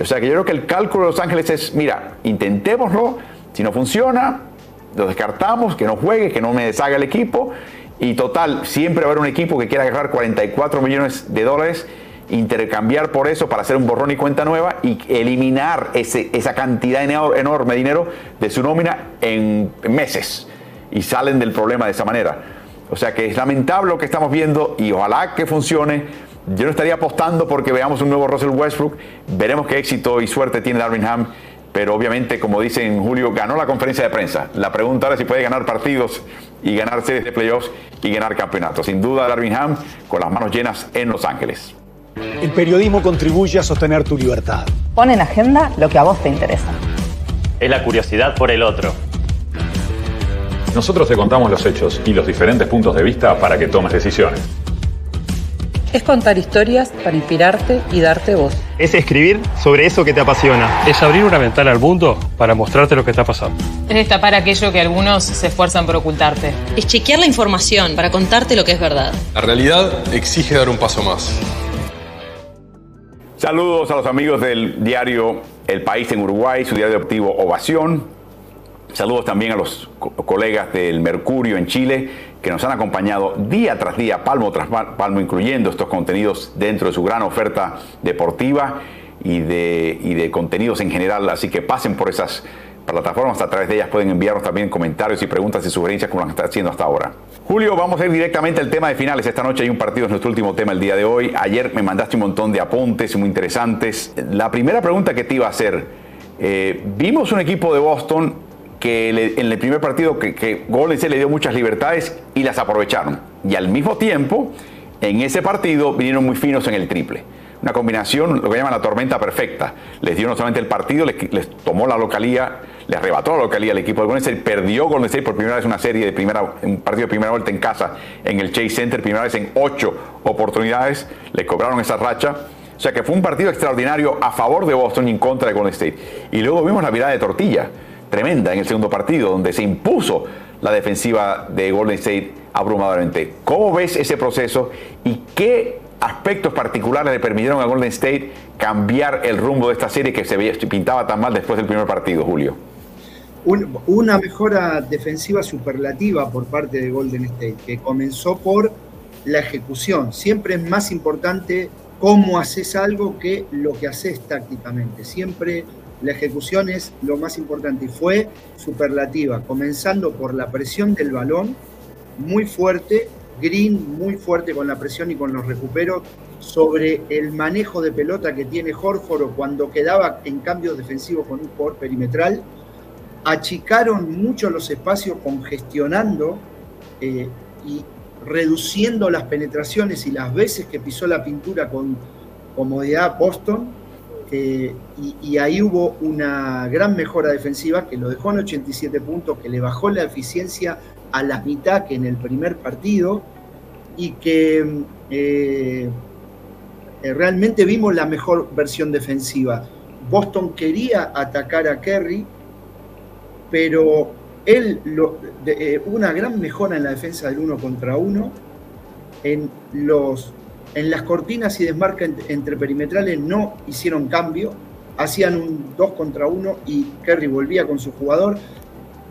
O sea que yo creo que el cálculo de Los Ángeles es, mira, intentémoslo, si no funciona, lo descartamos, que no juegue, que no me deshaga el equipo. Y total, siempre va a haber un equipo que quiera agarrar 44 millones de dólares, intercambiar por eso para hacer un borrón y cuenta nueva y eliminar ese, esa cantidad enorme de dinero de su nómina en meses. Y salen del problema de esa manera. O sea que es lamentable lo que estamos viendo y ojalá que funcione. Yo no estaría apostando porque veamos un nuevo Russell Westbrook. Veremos qué éxito y suerte tiene Darwin Ham. Pero obviamente, como dicen Julio, ganó la conferencia de prensa. La pregunta es si puede ganar partidos y ganar series de playoffs y ganar campeonatos. Sin duda, Darwin Ham con las manos llenas en Los Ángeles. El periodismo contribuye a sostener tu libertad. Pon en agenda lo que a vos te interesa. Es la curiosidad por el otro nosotros te contamos los hechos y los diferentes puntos de vista para que tomes decisiones. Es contar historias para inspirarte y darte voz. Es escribir sobre eso que te apasiona. Es abrir una ventana al mundo para mostrarte lo que está pasando. Es destapar aquello que algunos se esfuerzan por ocultarte. Es chequear la información para contarte lo que es verdad. La realidad exige dar un paso más. Saludos a los amigos del diario El País en Uruguay, su diario deportivo Ovación. Saludos también a los colegas del Mercurio en Chile que nos han acompañado día tras día, palmo tras palmo, incluyendo estos contenidos dentro de su gran oferta deportiva y de, y de contenidos en general. Así que pasen por esas plataformas, a través de ellas pueden enviarnos también comentarios y preguntas y sugerencias como lo están haciendo hasta ahora. Julio, vamos a ir directamente al tema de finales. Esta noche hay un partido, es nuestro último tema el día de hoy. Ayer me mandaste un montón de apuntes muy interesantes. La primera pregunta que te iba a hacer, eh, vimos un equipo de Boston que en el primer partido que, que Golden State le dio muchas libertades y las aprovecharon. Y al mismo tiempo, en ese partido vinieron muy finos en el triple. Una combinación, lo que llaman la tormenta perfecta. Les dio no solamente el partido, les, tomó la localía, les arrebató la localía al equipo de Golden State, perdió Golden State por primera vez una serie de primera, un partido de primera vuelta en casa en el Chase Center, primera vez en ocho oportunidades, le cobraron esa racha. O sea que fue un partido extraordinario a favor de Boston y en contra de Golden State. Y luego vimos la mirada de tortilla tremenda en el segundo partido, donde se impuso la defensiva de Golden State abrumadoramente. ¿Cómo ves ese proceso y qué aspectos particulares le permitieron a Golden State cambiar el rumbo de esta serie que se pintaba tan mal después del primer partido, Julio? una mejora defensiva superlativa por parte de Golden State, que comenzó por la ejecución. Siempre es más importante cómo haces algo que lo que haces tácticamente. Siempre la ejecución es lo más importante y fue superlativa, comenzando por la presión del balón, muy fuerte, Green muy fuerte con la presión y con los recuperos, sobre el manejo de pelota que tiene Horford cuando quedaba en cambio defensivo con un jugador perimetral, achicaron mucho los espacios congestionando eh, y reduciendo las penetraciones y las veces que pisó la pintura con comodidad Boston, eh, y, ahí hubo una gran mejora defensiva que lo dejó en 87 puntos, que le bajó la eficiencia a la mitad que en el primer partido y que eh, eh, realmente vimos la mejor versión defensiva. Boston quería atacar a Kerry, pero él hubo una gran mejora en la defensa del uno contra uno. En los en las cortinas y desmarca entre perimetrales no hicieron cambio, hacían un 2 contra 1 y Kerry volvía con su jugador.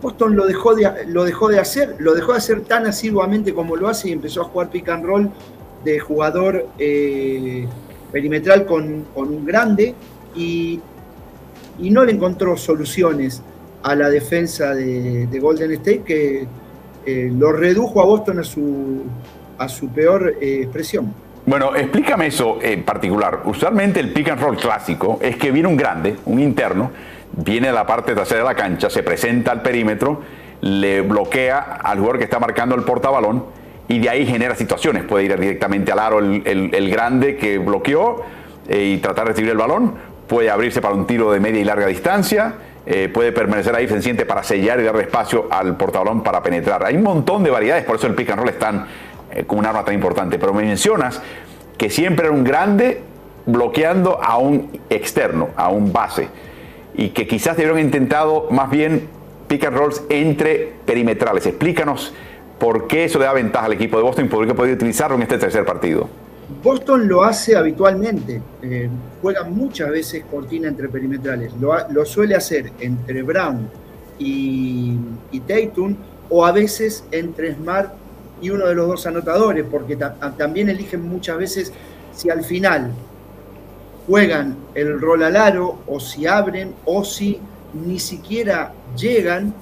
Boston lo dejó, de, lo dejó de hacer, lo dejó de hacer tan asiduamente como lo hace y empezó a jugar pick and roll de jugador eh, perimetral con, un grande y, no le encontró soluciones a la defensa de, Golden State que eh, lo redujo a Boston a su, a su peor eh, expresión. Bueno, explícame eso en particular. Usualmente el pick and roll clásico es que viene un grande, un interno, viene a la parte trasera de la cancha, se presenta al perímetro, le bloquea al jugador que está marcando el portabalón y de ahí genera situaciones. Puede ir directamente al aro el, grande que bloqueó eh, y tratar de recibir el balón, puede abrirse para un tiro de media y larga distancia. Eh, puede permanecer ahí senciente para sellar y darle espacio al portabalón para penetrar. Hay un montón de variedades, por eso el pick and roll es eh, un arma tan importante. Pero me mencionas que siempre era un grande bloqueando a un externo, a un base, y que quizás debieron intentado más bien pick and rolls entre perimetrales. Explícanos por qué eso le da ventaja al equipo de Boston y por qué puede utilizarlo en este tercer partido. Boston lo hace habitualmente, eh, juega muchas veces cortina entre perimetrales, lo, suele hacer entre Brown y, y Tatum o a veces entre Smart y uno de los dos anotadores, porque también eligen muchas veces si al final juegan el rol al aro o si abren o si ni siquiera llegan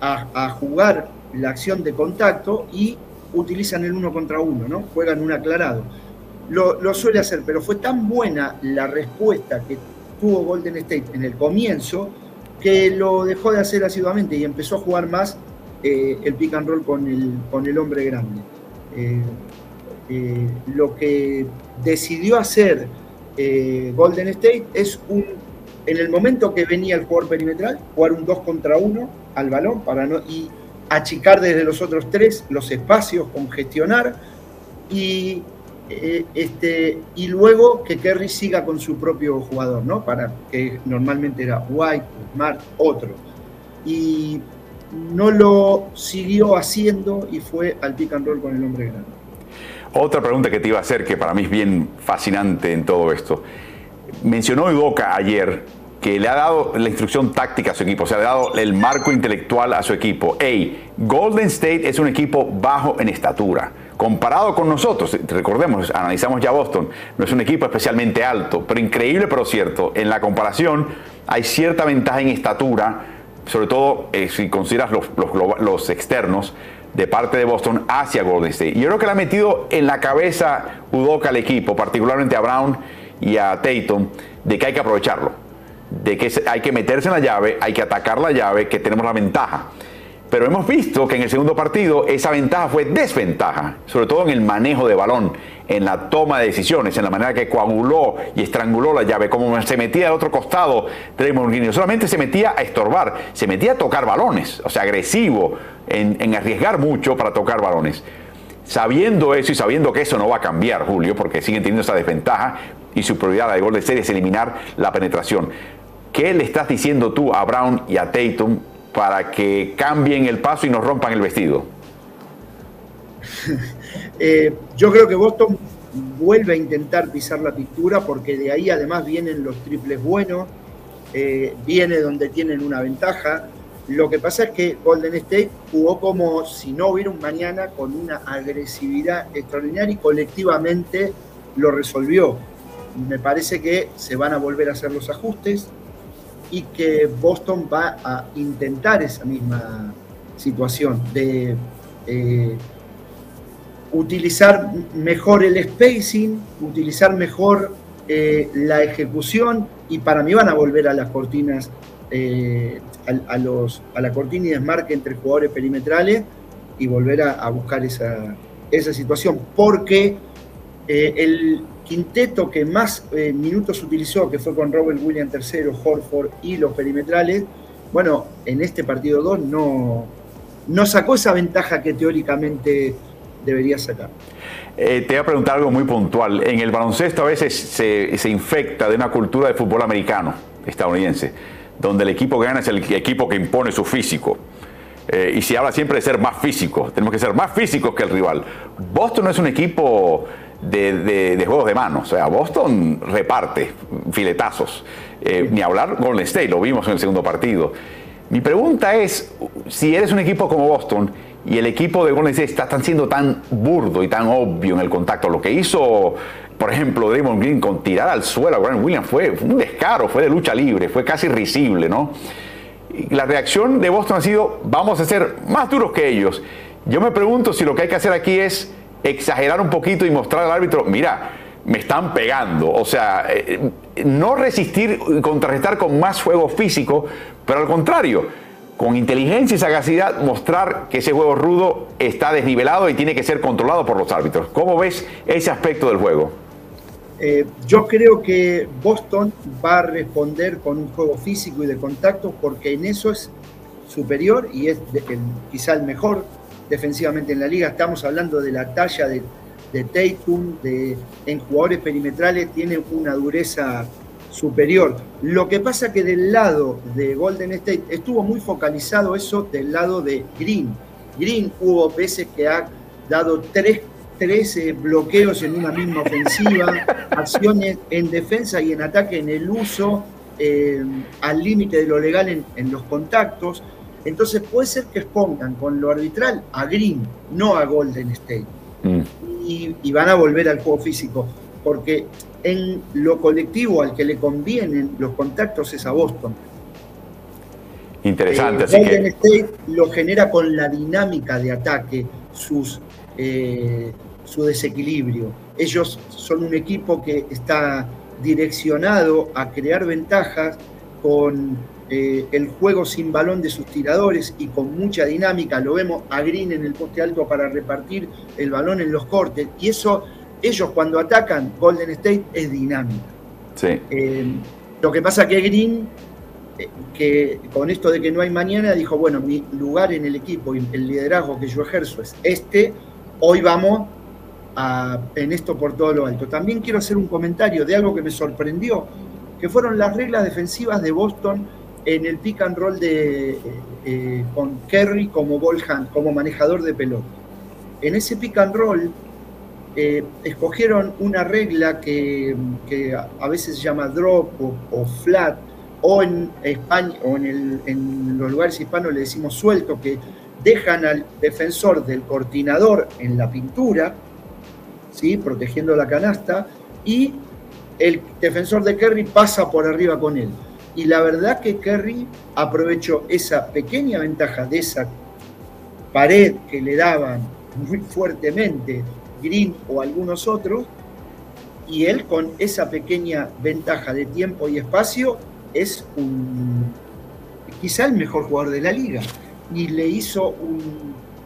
a, jugar la acción de contacto y utilizan el uno contra uno, ¿no? Juegan un aclarado. Lo, suele hacer, pero fue tan buena la respuesta que tuvo Golden State en el comienzo que lo dejó de hacer asiduamente y empezó a jugar más eh, el pick and roll con el, con el hombre grande. Eh, eh, lo que decidió hacer Golden State es un, en el momento que venía el jugador perimetral, jugar un 2 contra 1 al balón para no, y achicar desde los otros tres los espacios, congestionar y, este, y luego que Kerry siga con su propio jugador, ¿no? Para que normalmente era White, Smart, otro. Y no lo siguió haciendo y fue al pick and roll con el hombre grande. Otra pregunta que te iba a hacer, que para mí es bien fascinante en todo esto. Mencionó Iboca ayer que le ha dado la instrucción táctica a su equipo, o sea, le ha dado el marco intelectual a su equipo. Hey, Golden State es un equipo bajo en estatura. Comparado con nosotros, recordemos, analizamos ya Boston, no es un equipo especialmente alto, pero increíble, pero cierto, en la comparación hay cierta ventaja en estatura sobre todo eh, si consideras los, externos de parte de Boston hacia Golden State. Yo creo que le ha metido en la cabeza Udoka al equipo, particularmente a Brown y a Tatum, de que hay que aprovecharlo, de que hay que meterse en la llave, hay que atacar la llave, que tenemos la ventaja. Pero hemos visto que en el segundo partido esa ventaja fue desventaja, sobre todo en el manejo de balón, en la toma de decisiones, en la manera que coaguló y estranguló la llave, como se metía al otro costado Draymond. Solamente se metía a estorbar, se metía a tocar balones, o sea, agresivo, en, arriesgar mucho para tocar balones. Sabiendo eso y sabiendo que eso no va a cambiar, Julio, porque siguen teniendo esa desventaja y su prioridad de gol de serie es eliminar la penetración. ¿Qué le estás diciendo tú a Brown y a Tatum para que cambien el paso y nos rompan el vestido? Eh, yo creo que Boston vuelve a intentar pisar la pintura porque de ahí además vienen los triples buenos, eh, viene donde tienen una ventaja. Lo que pasa es que Golden State jugó como si no hubiera un mañana con una agresividad extraordinaria y colectivamente lo resolvió. Me parece que se van a volver a hacer los ajustes y que Boston va a intentar esa misma situación de eh, utilizar mejor el spacing, utilizar mejor eh, la ejecución y para mí van a volver a las cortinas, eh, a, los, a la cortina y desmarque entre jugadores perimetrales y volver a, buscar esa, esa, situación, porque el quinteto que más minutos utilizó, que fue con Robert Williams III, Horford y los perimetrales, bueno, en este partido 2 no, no sacó esa ventaja que teóricamente debería sacar. Eh, te voy a preguntar algo muy puntual. En el baloncesto a veces se, infecta de una cultura de fútbol americano, estadounidense, donde el equipo que gana es el equipo que impone su físico. Eh, y se habla siempre de ser más físico. Tenemos que ser más físicos que el rival. Boston no es un equipo de, juegos de manos. O sea, Boston reparte filetazos. Eh, ni hablar el State, lo vimos en el segundo partido. Mi pregunta es, si eres un equipo como Boston y el equipo de Golden State está siendo tan burdo y tan obvio en el contacto, lo que hizo, por ejemplo, Damon Green con tirar al suelo a Grant Williams fue, un descaro, fue de lucha libre, fue casi risible, ¿no? la reacción de Boston ha sido, vamos a ser más duros que ellos. Yo me pregunto si lo que hay que hacer aquí es exagerar un poquito y mostrar al árbitro, mira, me están pegando. O sea, eh, no resistir y contrarrestar con más juego físico, pero al contrario, con inteligencia y sagacidad mostrar que ese juego rudo está desnivelado y tiene que ser controlado por los árbitros. ¿Cómo ves ese aspecto del juego? Eh, yo creo que Boston va a responder con un juego físico y de contacto porque en eso es superior y es quizá el mejor defensivamente en la liga. Estamos hablando de la talla de, de Tatum, de, en jugadores perimetrales, tiene una dureza superior. Lo que pasa que del lado de Golden State estuvo muy focalizado eso del lado de Green. Green hubo veces que ha dado tres, 13 bloqueos en una misma ofensiva, acciones en defensa y en ataque en el uso eh, al límite de lo legal en, los contactos. Entonces puede ser que expongan con lo arbitral a Green, no a Golden State. Mm. y van a volver al juego físico porque en lo colectivo al que le convienen los contactos es a Boston. Interesante. Eh, Golden State lo genera con la dinámica de ataque, sus, eh, su desequilibrio. Ellos son un equipo que está direccionado a crear ventajas con eh, el juego sin balón de sus tiradores y con mucha dinámica. Lo vemos a Green en el poste alto para repartir el balón en los cortes. Y eso ellos cuando atacan Golden State es dinámica. Eh, lo que pasa que Green, eh, que con esto de que no hay mañana, dijo, bueno, mi lugar en el equipo y el liderazgo que yo ejerzo es este, hoy vamos a, en esto por todo lo alto. También quiero hacer un comentario de algo que me sorprendió, que fueron las reglas defensivas de Boston en el pick and roll de, eh, con Kerry como ball como manejador de pelota. En ese pick and roll, eh, escogieron una regla que, a veces se llama drop o, flat, o en España o en, los lugares hispanos le decimos suelto, que dejan al defensor del coordinador en la pintura, ¿sí? protegiendo la canasta, y el defensor de Kerry pasa por arriba con él. Y la verdad que Kerry aprovechó esa pequeña ventaja de esa pared que le daban muy fuertemente Green o algunos otros, y él con esa pequeña ventaja de tiempo y espacio es un, quizá el mejor jugador de la liga. Y le hizo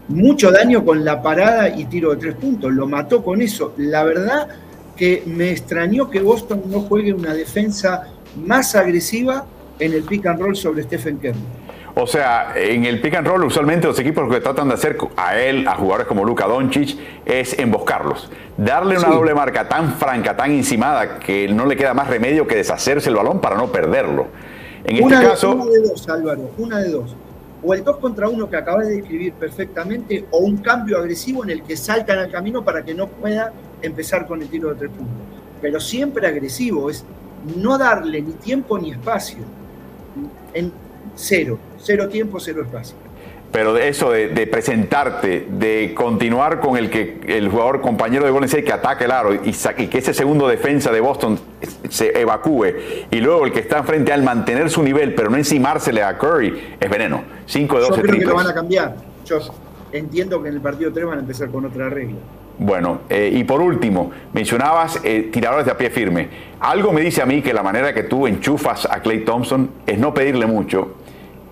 mucho daño con la parada y tiro de tres puntos, lo mató con eso. La verdad que me extrañó que Boston no juegue una defensa más agresiva en el pick and roll sobre Stephen Curry. O sea, en el pick and roll usualmente los equipos que tratan de hacer a él, a jugadores como Luka Doncic, es emboscarlos. Darle una doble marca tan franca, tan encimada, que no le queda más remedio que deshacerse el balón para no perderlo. En este caso... Una de dos, Álvaro, una de dos. O el 2 contra 1 que acabas de describir perfectamente, o un cambio agresivo en el que saltan al camino para que no pueda empezar con el tiro de tres puntos. Pero siempre agresivo, es no darle ni tiempo ni espacio. En, cero, cero tiempo, cero espacio. pero de eso de, presentarte, de continuar con el que el jugador compañero de Golden State que ataque el aro y, y, que ese segundo defensa de Boston se evacúe y luego el que está enfrente al mantener su nivel pero no encimársele a Curry es veneno. 5 de 12 Yo creo que lo van a cambiar. Yo entiendo que en el partido 3 van a empezar con otra regla. Bueno, eh, y por último, mencionabas eh, tiradores de a pie firme. Algo me dice a mí que la manera que tú enchufas a Clay Thompson es no pedirle mucho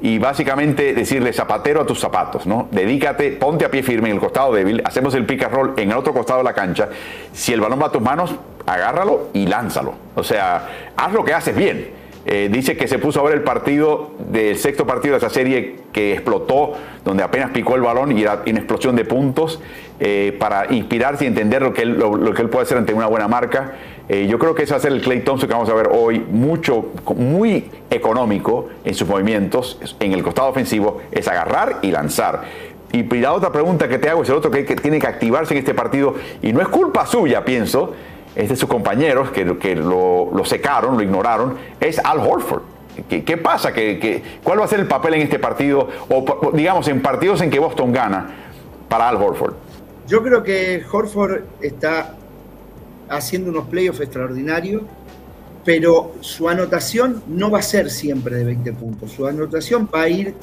y básicamente decirle zapatero a tus zapatos, ¿no? Dedícate, ponte a pie firme en el costado débil, hacemos el pick and roll en el otro costado de la cancha. Si el balón va a tus manos, agárralo y lánzalo. O sea, haz lo que haces bien. Eh, dice que se puso a ver el partido del sexto partido de esa serie que explotó, donde apenas picó el balón y era una explosión de puntos eh, para inspirarse y entender lo que, él, lo, que él puede hacer ante una buena marca. Eh, yo creo que ese va a ser el Clay Thompson que vamos a ver hoy, mucho, muy económico en sus movimientos, en el costado ofensivo, es agarrar y lanzar. Y la otra pregunta que te hago es el otro que, que tiene que activarse en este partido, y no es culpa suya, pienso, es de sus compañeros que, que lo, secaron, lo ignoraron, es Al Horford. ¿Qué, pasa? ¿Qué, cuál va a ser el papel en este partido? O digamos, en partidos en que Boston gana para Al Horford. Yo creo que Horford está haciendo unos playoffs extraordinarios, pero su anotación no va a ser siempre de 20 puntos. Su anotación va a ir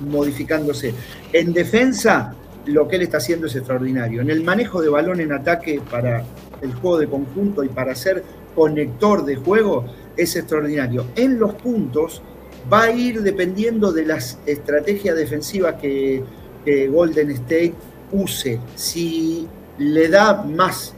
modificándose. En defensa, lo que él está haciendo es extraordinario. En el manejo de balón en ataque para el juego de conjunto y para ser conector de juego es extraordinario. En los puntos va a ir dependiendo de las estrategias defensivas que, Golden State use. Si le da más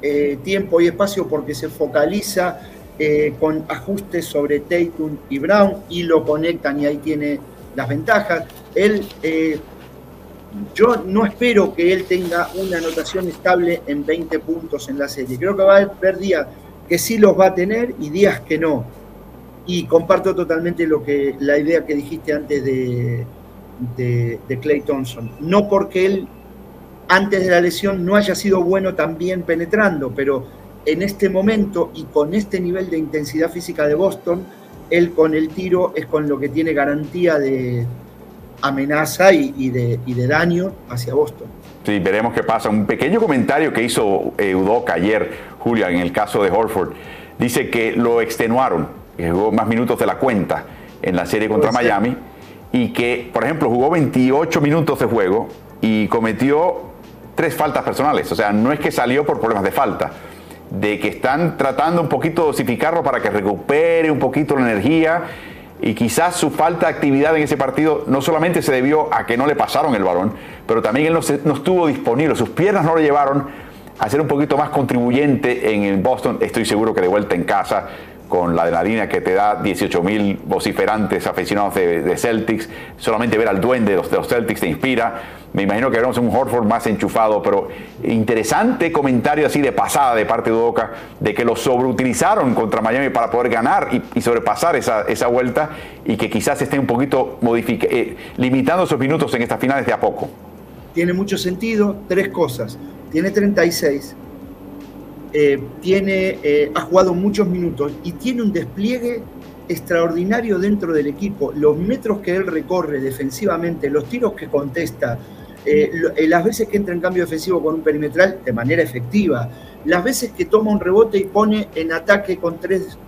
eh, tiempo y espacio porque se focaliza eh, con ajustes sobre Tatum y Brown y lo conectan y ahí tiene las ventajas. Él eh, yo no espero que él tenga una anotación estable en 20 puntos en la serie. Creo que va a haber días que sí los va a tener y días que no. Y comparto totalmente lo que, la idea que dijiste antes de, de, Clay Thompson. No porque él antes de la lesión no haya sido bueno también penetrando, pero en este momento y con este nivel de intensidad física de Boston, él con el tiro es con lo que tiene garantía de, amenaza y, de, de, daño hacia Boston. Sí, veremos qué pasa. Un pequeño comentario que hizo eh, Udoca ayer, Julia, en el caso de Horford. Dice que lo extenuaron, que jugó más minutos de la cuenta en la serie contra Miami y que, por ejemplo, jugó 28 minutos de juego y cometió tres faltas personales. O sea, no es que salió por problemas de falta, de que están tratando un poquito de dosificarlo para que recupere un poquito la energía y quizás su falta de actividad en ese partido no solamente se debió a que no le pasaron el balón, pero también él no, estuvo disponible, sus piernas no lo llevaron a ser un poquito más contribuyente en el Boston. Estoy seguro que de vuelta en casa con la adrenalina que te da 18 mil vociferantes aficionados de, Celtics. Solamente ver al duende de los, Celtics te inspira. Me imagino que veremos un Horford más enchufado, pero interesante comentario así de pasada de parte de Udoca, de que lo sobreutilizaron contra Miami para poder ganar y, sobrepasar esa, esa, vuelta y que quizás esté un poquito eh, limitando sus minutos en estas finales de a poco. Tiene mucho sentido, tres cosas. Tiene 36, eh, tiene, eh, ha jugado muchos minutos y tiene un despliegue extraordinario dentro del equipo. Los metros que él recorre defensivamente, los tiros que contesta, eh, las veces que entra en cambio defensivo con un perimetral de manera efectiva, las veces que toma un rebote y pone en ataque con tres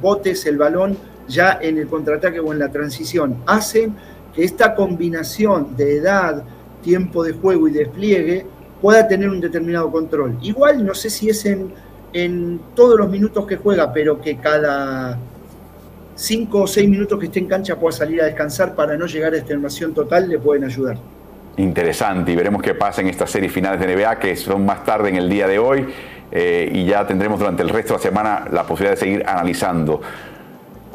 botes el balón ya en el contraataque o en la transición, hacen que esta combinación de edad, tiempo de juego y despliegue pueda tener un determinado control. Igual no sé si es en, en todos los minutos que juega, pero que cada cinco o seis minutos que esté en cancha pueda salir a descansar para no llegar a extenuación total, le pueden ayudar. Interesante, y veremos qué pasa en estas series finales de NBA, que son más tarde en el día de hoy, eh, y ya tendremos durante el resto de la semana la posibilidad de seguir analizando.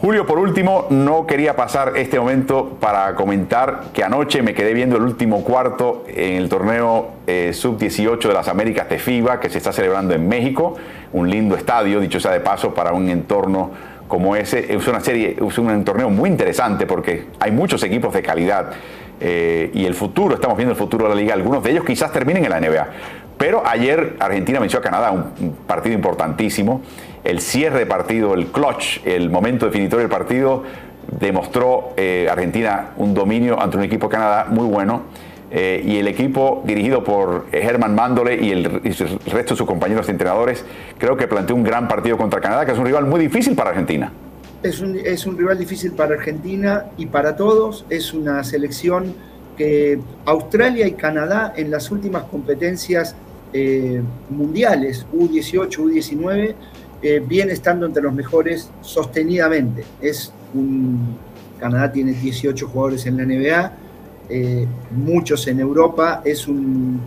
Julio, por último, no quería pasar este momento para comentar que anoche me quedé viendo el último cuarto en el torneo eh, sub-18 de las Américas de FIBA que se está celebrando en México. Un lindo estadio, dicho sea de paso, para un entorno como ese. Es una serie, es un torneo muy interesante porque hay muchos equipos de calidad. Eh, y el futuro, estamos viendo el futuro de la liga, algunos de ellos quizás terminen en la NBA. Pero ayer Argentina venció a Canadá, un partido importantísimo el cierre de partido, el clutch, el momento definitorio del partido, demostró eh, Argentina un dominio ante un equipo de Canadá muy bueno. Eh, y el equipo dirigido por Herman Mándole y el, resto de sus compañeros entrenadores creo que planteó un gran partido contra Canadá, que es un rival muy difícil para Argentina. Es un, rival difícil para Argentina y para todos. Es una selección que Australia y Canadá en las últimas competencias eh, mundiales, U18, U19, eh, viene estando entre los mejores sostenidamente. Es Canadá tiene 18 jugadores en la NBA, eh, muchos en Europa, es, un,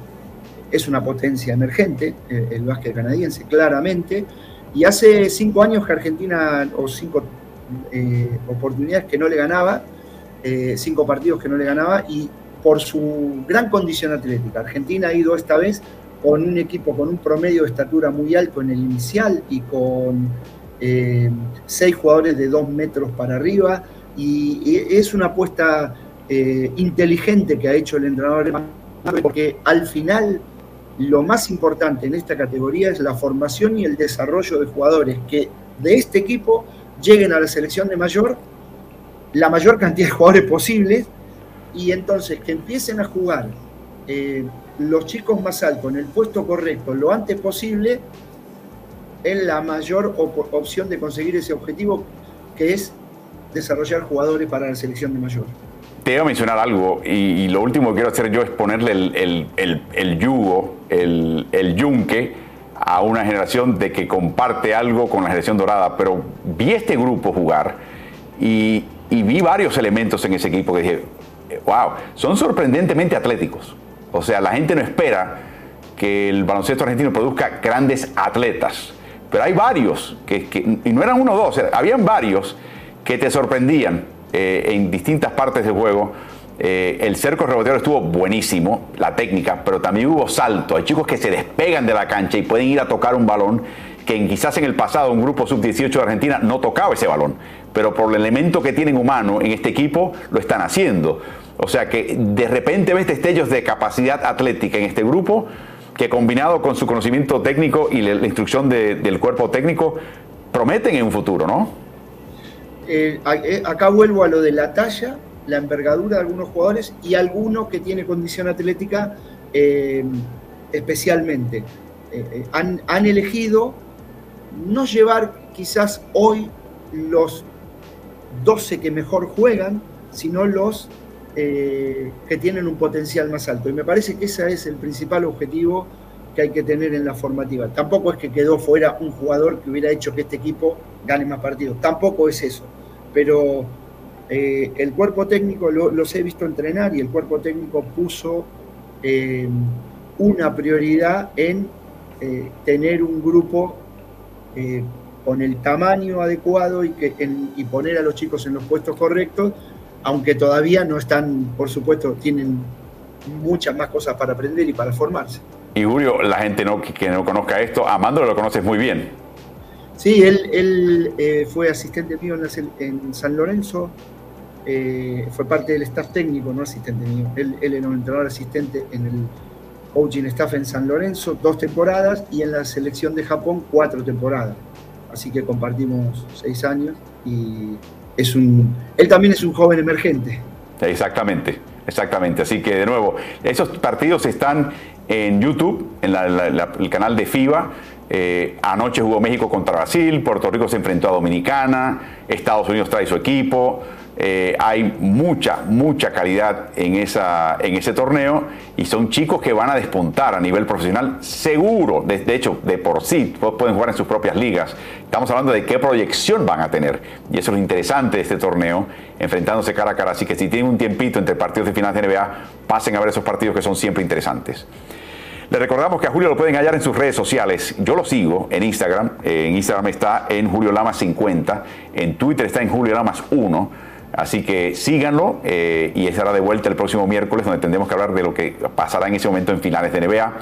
es una potencia emergente, eh, el básquet canadiense, claramente. Y hace cinco años que Argentina, o cinco eh, oportunidades que no le ganaba, cinco partidos que no le ganaba, y por su gran condición atlética. Argentina ha ido esta vez con un equipo con un promedio de estatura muy alto en el inicial y con eh, seis jugadores de dos metros para arriba. Y, es una apuesta eh, inteligente que ha hecho el entrenador, porque al final lo más importante en esta categoría es la formación y el desarrollo de jugadores que de este equipo lleguen a la selección de mayor la mayor cantidad de jugadores posibles y entonces que empiecen a jugar eh, los chicos más altos en el puesto correcto lo antes posible es la mayor op opción de conseguir ese objetivo que es desarrollar jugadores para la selección de mayor. Te iba a mencionar algo y, y, lo último que quiero hacer yo es ponerle el, el, el, yugo, el, el yunque a una generación de que comparte algo con la generación dorada, pero vi este grupo jugar y, y vi varios elementos en ese equipo que dije, wow, son sorprendentemente atléticos. O sea, la gente no espera que el baloncesto argentino produzca grandes atletas, pero hay varios, que, y no eran uno o dos, habían varios que te sorprendían eh, en distintas partes del juego. Eh, el cerco reboteador estuvo buenísimo, la técnica, pero también hubo salto. Hay chicos que se despegan de la cancha y pueden ir a tocar un balón que quizás en el pasado un grupo sub-18 de Argentina no tocaba ese balón, pero por el elemento que tienen humano en este equipo lo están haciendo. O sea que de repente ves destellos de capacidad atlética en este grupo que combinado con su conocimiento técnico y la, instrucción de, del cuerpo técnico prometen en un futuro, ¿no? Eh, acá vuelvo a lo de la talla, la envergadura de algunos jugadores y alguno que tiene condición atlética eh, especialmente. Eh, eh, han, han, elegido no llevar quizás hoy los 12 que mejor juegan, sino los eh, que tienen un potencial más alto. Y me parece que ese es el principal objetivo que hay que tener en la formativa. Tampoco es que quedó fuera un jugador que hubiera hecho que este equipo gane más partidos. Tampoco es eso. Pero eh, el cuerpo técnico lo, los he visto entrenar y el cuerpo técnico puso eh, una prioridad en tener un grupo con el tamaño adecuado y, que, y poner a los chicos en los puestos correctos, aunque todavía no están, por supuesto, tienen muchas más cosas para aprender y para formarse. Y Julio, la gente no, que no conozca esto, Amando lo conoces muy bien. Sí, él, él eh, fue asistente mío en, la, en San Lorenzo, eh, fue parte del staff técnico, no asistente mío. Él, él, era un entrenador asistente en el coaching staff en San Lorenzo, dos temporadas, y en la selección de Japón, cuatro temporadas. Así que compartimos seis años y es un, él también es un joven emergente. Exactamente, exactamente. Así que de nuevo, esos partidos están en YouTube, en la, el canal de FIBA. Eh, anoche jugó México contra Brasil, Puerto Rico se enfrentó a Dominicana, Estados Unidos trae su equipo. Eh, hay mucha, mucha calidad en, esa, en ese torneo y son chicos que van a despuntar a nivel profesional seguro, de, de, hecho, de por sí, pueden jugar en sus propias ligas. Estamos hablando de qué proyección van a tener y eso es lo interesante de este torneo, enfrentándose cara a cara. Así que si tienen un tiempito entre partidos de final de NBA, pasen a ver esos partidos que son siempre interesantes. Les recordamos que a Julio lo pueden hallar en sus redes sociales. Yo lo sigo en Instagram. Eh, en Instagram está en Julio Lamas 50. En Twitter está en Julio Lamas 1. Así que síganlo eh, y estará de vuelta el próximo miércoles donde tendremos que hablar de lo que pasará en ese momento en finales de NBA.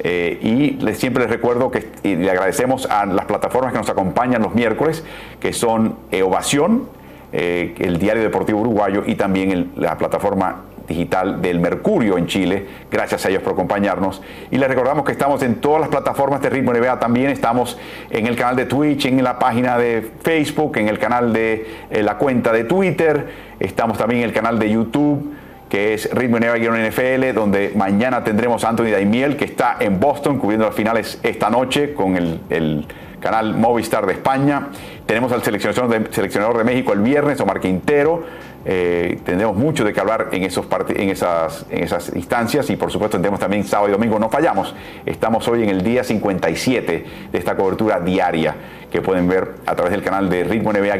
Eh, y les, siempre les recuerdo que y le agradecemos a las plataformas que nos acompañan los miércoles, que son eh, Ovación, el Diario Deportivo Uruguayo y también la plataforma digital del Mercurio en Chile. Gracias a ellos por acompañarnos. Y les recordamos que estamos en todas las plataformas de Ritmo NBA. También estamos en el canal de Twitch, en la página de Facebook, en el canal de eh, la cuenta de Twitter. Estamos también en el canal de YouTube que es Ritmo NBA-NFL, donde mañana tendremos a Anthony Daimiel, que está en Boston cubriendo las finales esta noche con el, canal Movistar de España. Tenemos al seleccionador de, México el viernes, Omar Quintero. Eh, tendremos mucho de qué hablar en, esos en, esas, instancias y por supuesto tendremos también sábado y domingo. No fallamos. Estamos hoy en el día 57 de esta cobertura diaria que pueden ver a través del canal de Ritmo NBA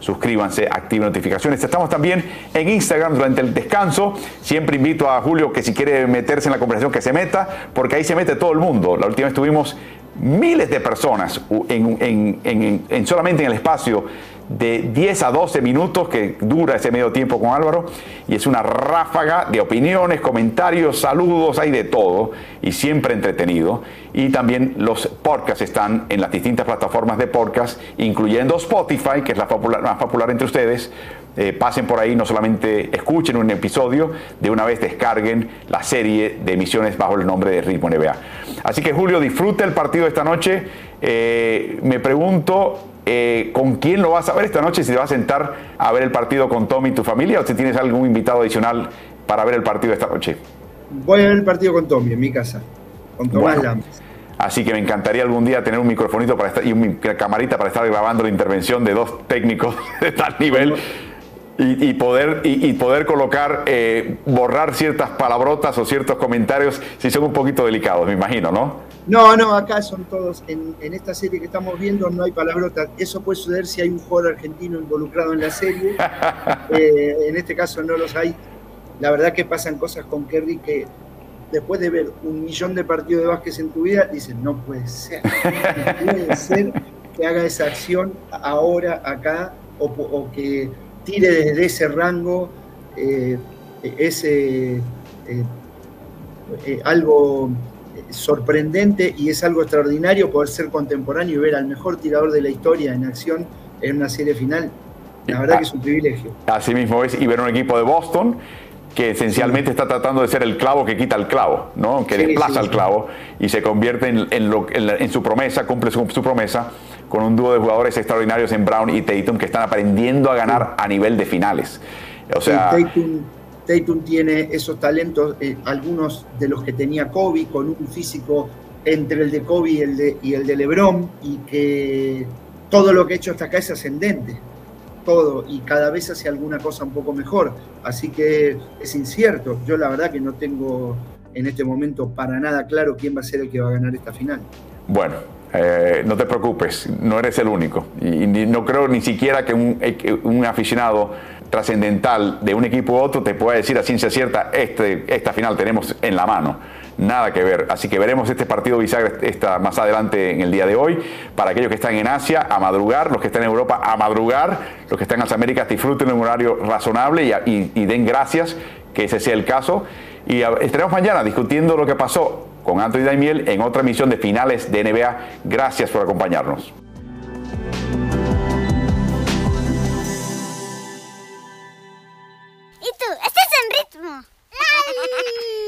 suscríbanse, activen notificaciones. Estamos también en Instagram durante el descanso. Siempre invito a Julio que si quiere meterse en la conversación que se meta, porque ahí se mete todo el mundo. La última vez tuvimos miles de personas en solamente en el espacio de 10 a 12 minutos que dura ese medio tiempo con Álvaro y es una ráfaga de opiniones, comentarios, saludos, hay de todo y siempre entretenido. Y también los podcasts están en las distintas plataformas de podcast, incluyendo Spotify, que es la más popular entre ustedes. Eh, pasen por ahí, no solamente escuchen un episodio, de una vez descarguen la serie de emisiones bajo el nombre de Ritmo NBA. Así que Julio, disfrute el partido esta noche. Eh, me pregunto eh, ¿Con quién lo vas a ver esta noche? Si te vas a sentar a ver el partido con Tommy y tu familia o si tienes algún invitado adicional para ver el partido esta noche. Voy a ver el partido con Tommy en mi casa, con Tomás bueno, Así que me encantaría algún día tener un microfonito para estar, y una camarita para estar grabando la intervención de dos técnicos de tal nivel. Y, poder, y, poder colocar, eh, borrar ciertas palabrotas o ciertos comentarios si son un poquito delicados, me imagino, ¿no? No, no, acá son todos, en, esta serie que estamos viendo no hay palabrotas. Eso puede suceder si hay un jugador argentino involucrado en la serie. Eh, en este caso no los hay. La verdad que pasan cosas con Kerry que después de ver un millón de partidos de básquet en tu vida, dicen, no puede ser. No puede ser que haga esa acción ahora, acá, o, que tire desde ese rango eh, ese eh, algo sorprendente y es algo extraordinario poder ser contemporáneo y ver al mejor tirador de la historia en acción en una serie final. La verdad que es un privilegio. Así mismo es, y ver un equipo de Boston que esencialmente está tratando de ser el clavo que quita el clavo, ¿no? que desplaza el clavo y se convierte en, en, su promesa, cumple su, promesa con un dúo de jugadores extraordinarios en Brown y Tatum que están aprendiendo a ganar a nivel de finales. O sea, Tatum tiene esos talentos, eh, algunos de los que tenía Kobe, con un físico entre el de Kobe y el de, y el de LeBron, y que todo lo que ha hecho hasta acá es ascendente, todo, y cada vez hace alguna cosa un poco mejor. Así que es incierto. Yo la verdad que no tengo en este momento para nada claro quién va a ser el que va a ganar esta final. Bueno, eh, no te preocupes, no eres el único. Y, no creo ni siquiera que un, eh, aficionado trascendental de un equipo u otro te puede decir a ciencia cierta, este, esta final tenemos en la mano. Nada que ver. Así que veremos este partido bisagra esta, más adelante en el día de hoy. Para aquellos que están en Asia, a madrugar. Los que están en Europa, a madrugar. Los que están en las Américas, disfruten en un horario razonable y, y den gracias que ese sea el caso. Y estaremos mañana discutiendo lo que pasó con Anthony Daimiel en otra emisión de finales de NBA. Gracias por acompañarnos. ¿Y tú? ¿Estás en ritmo?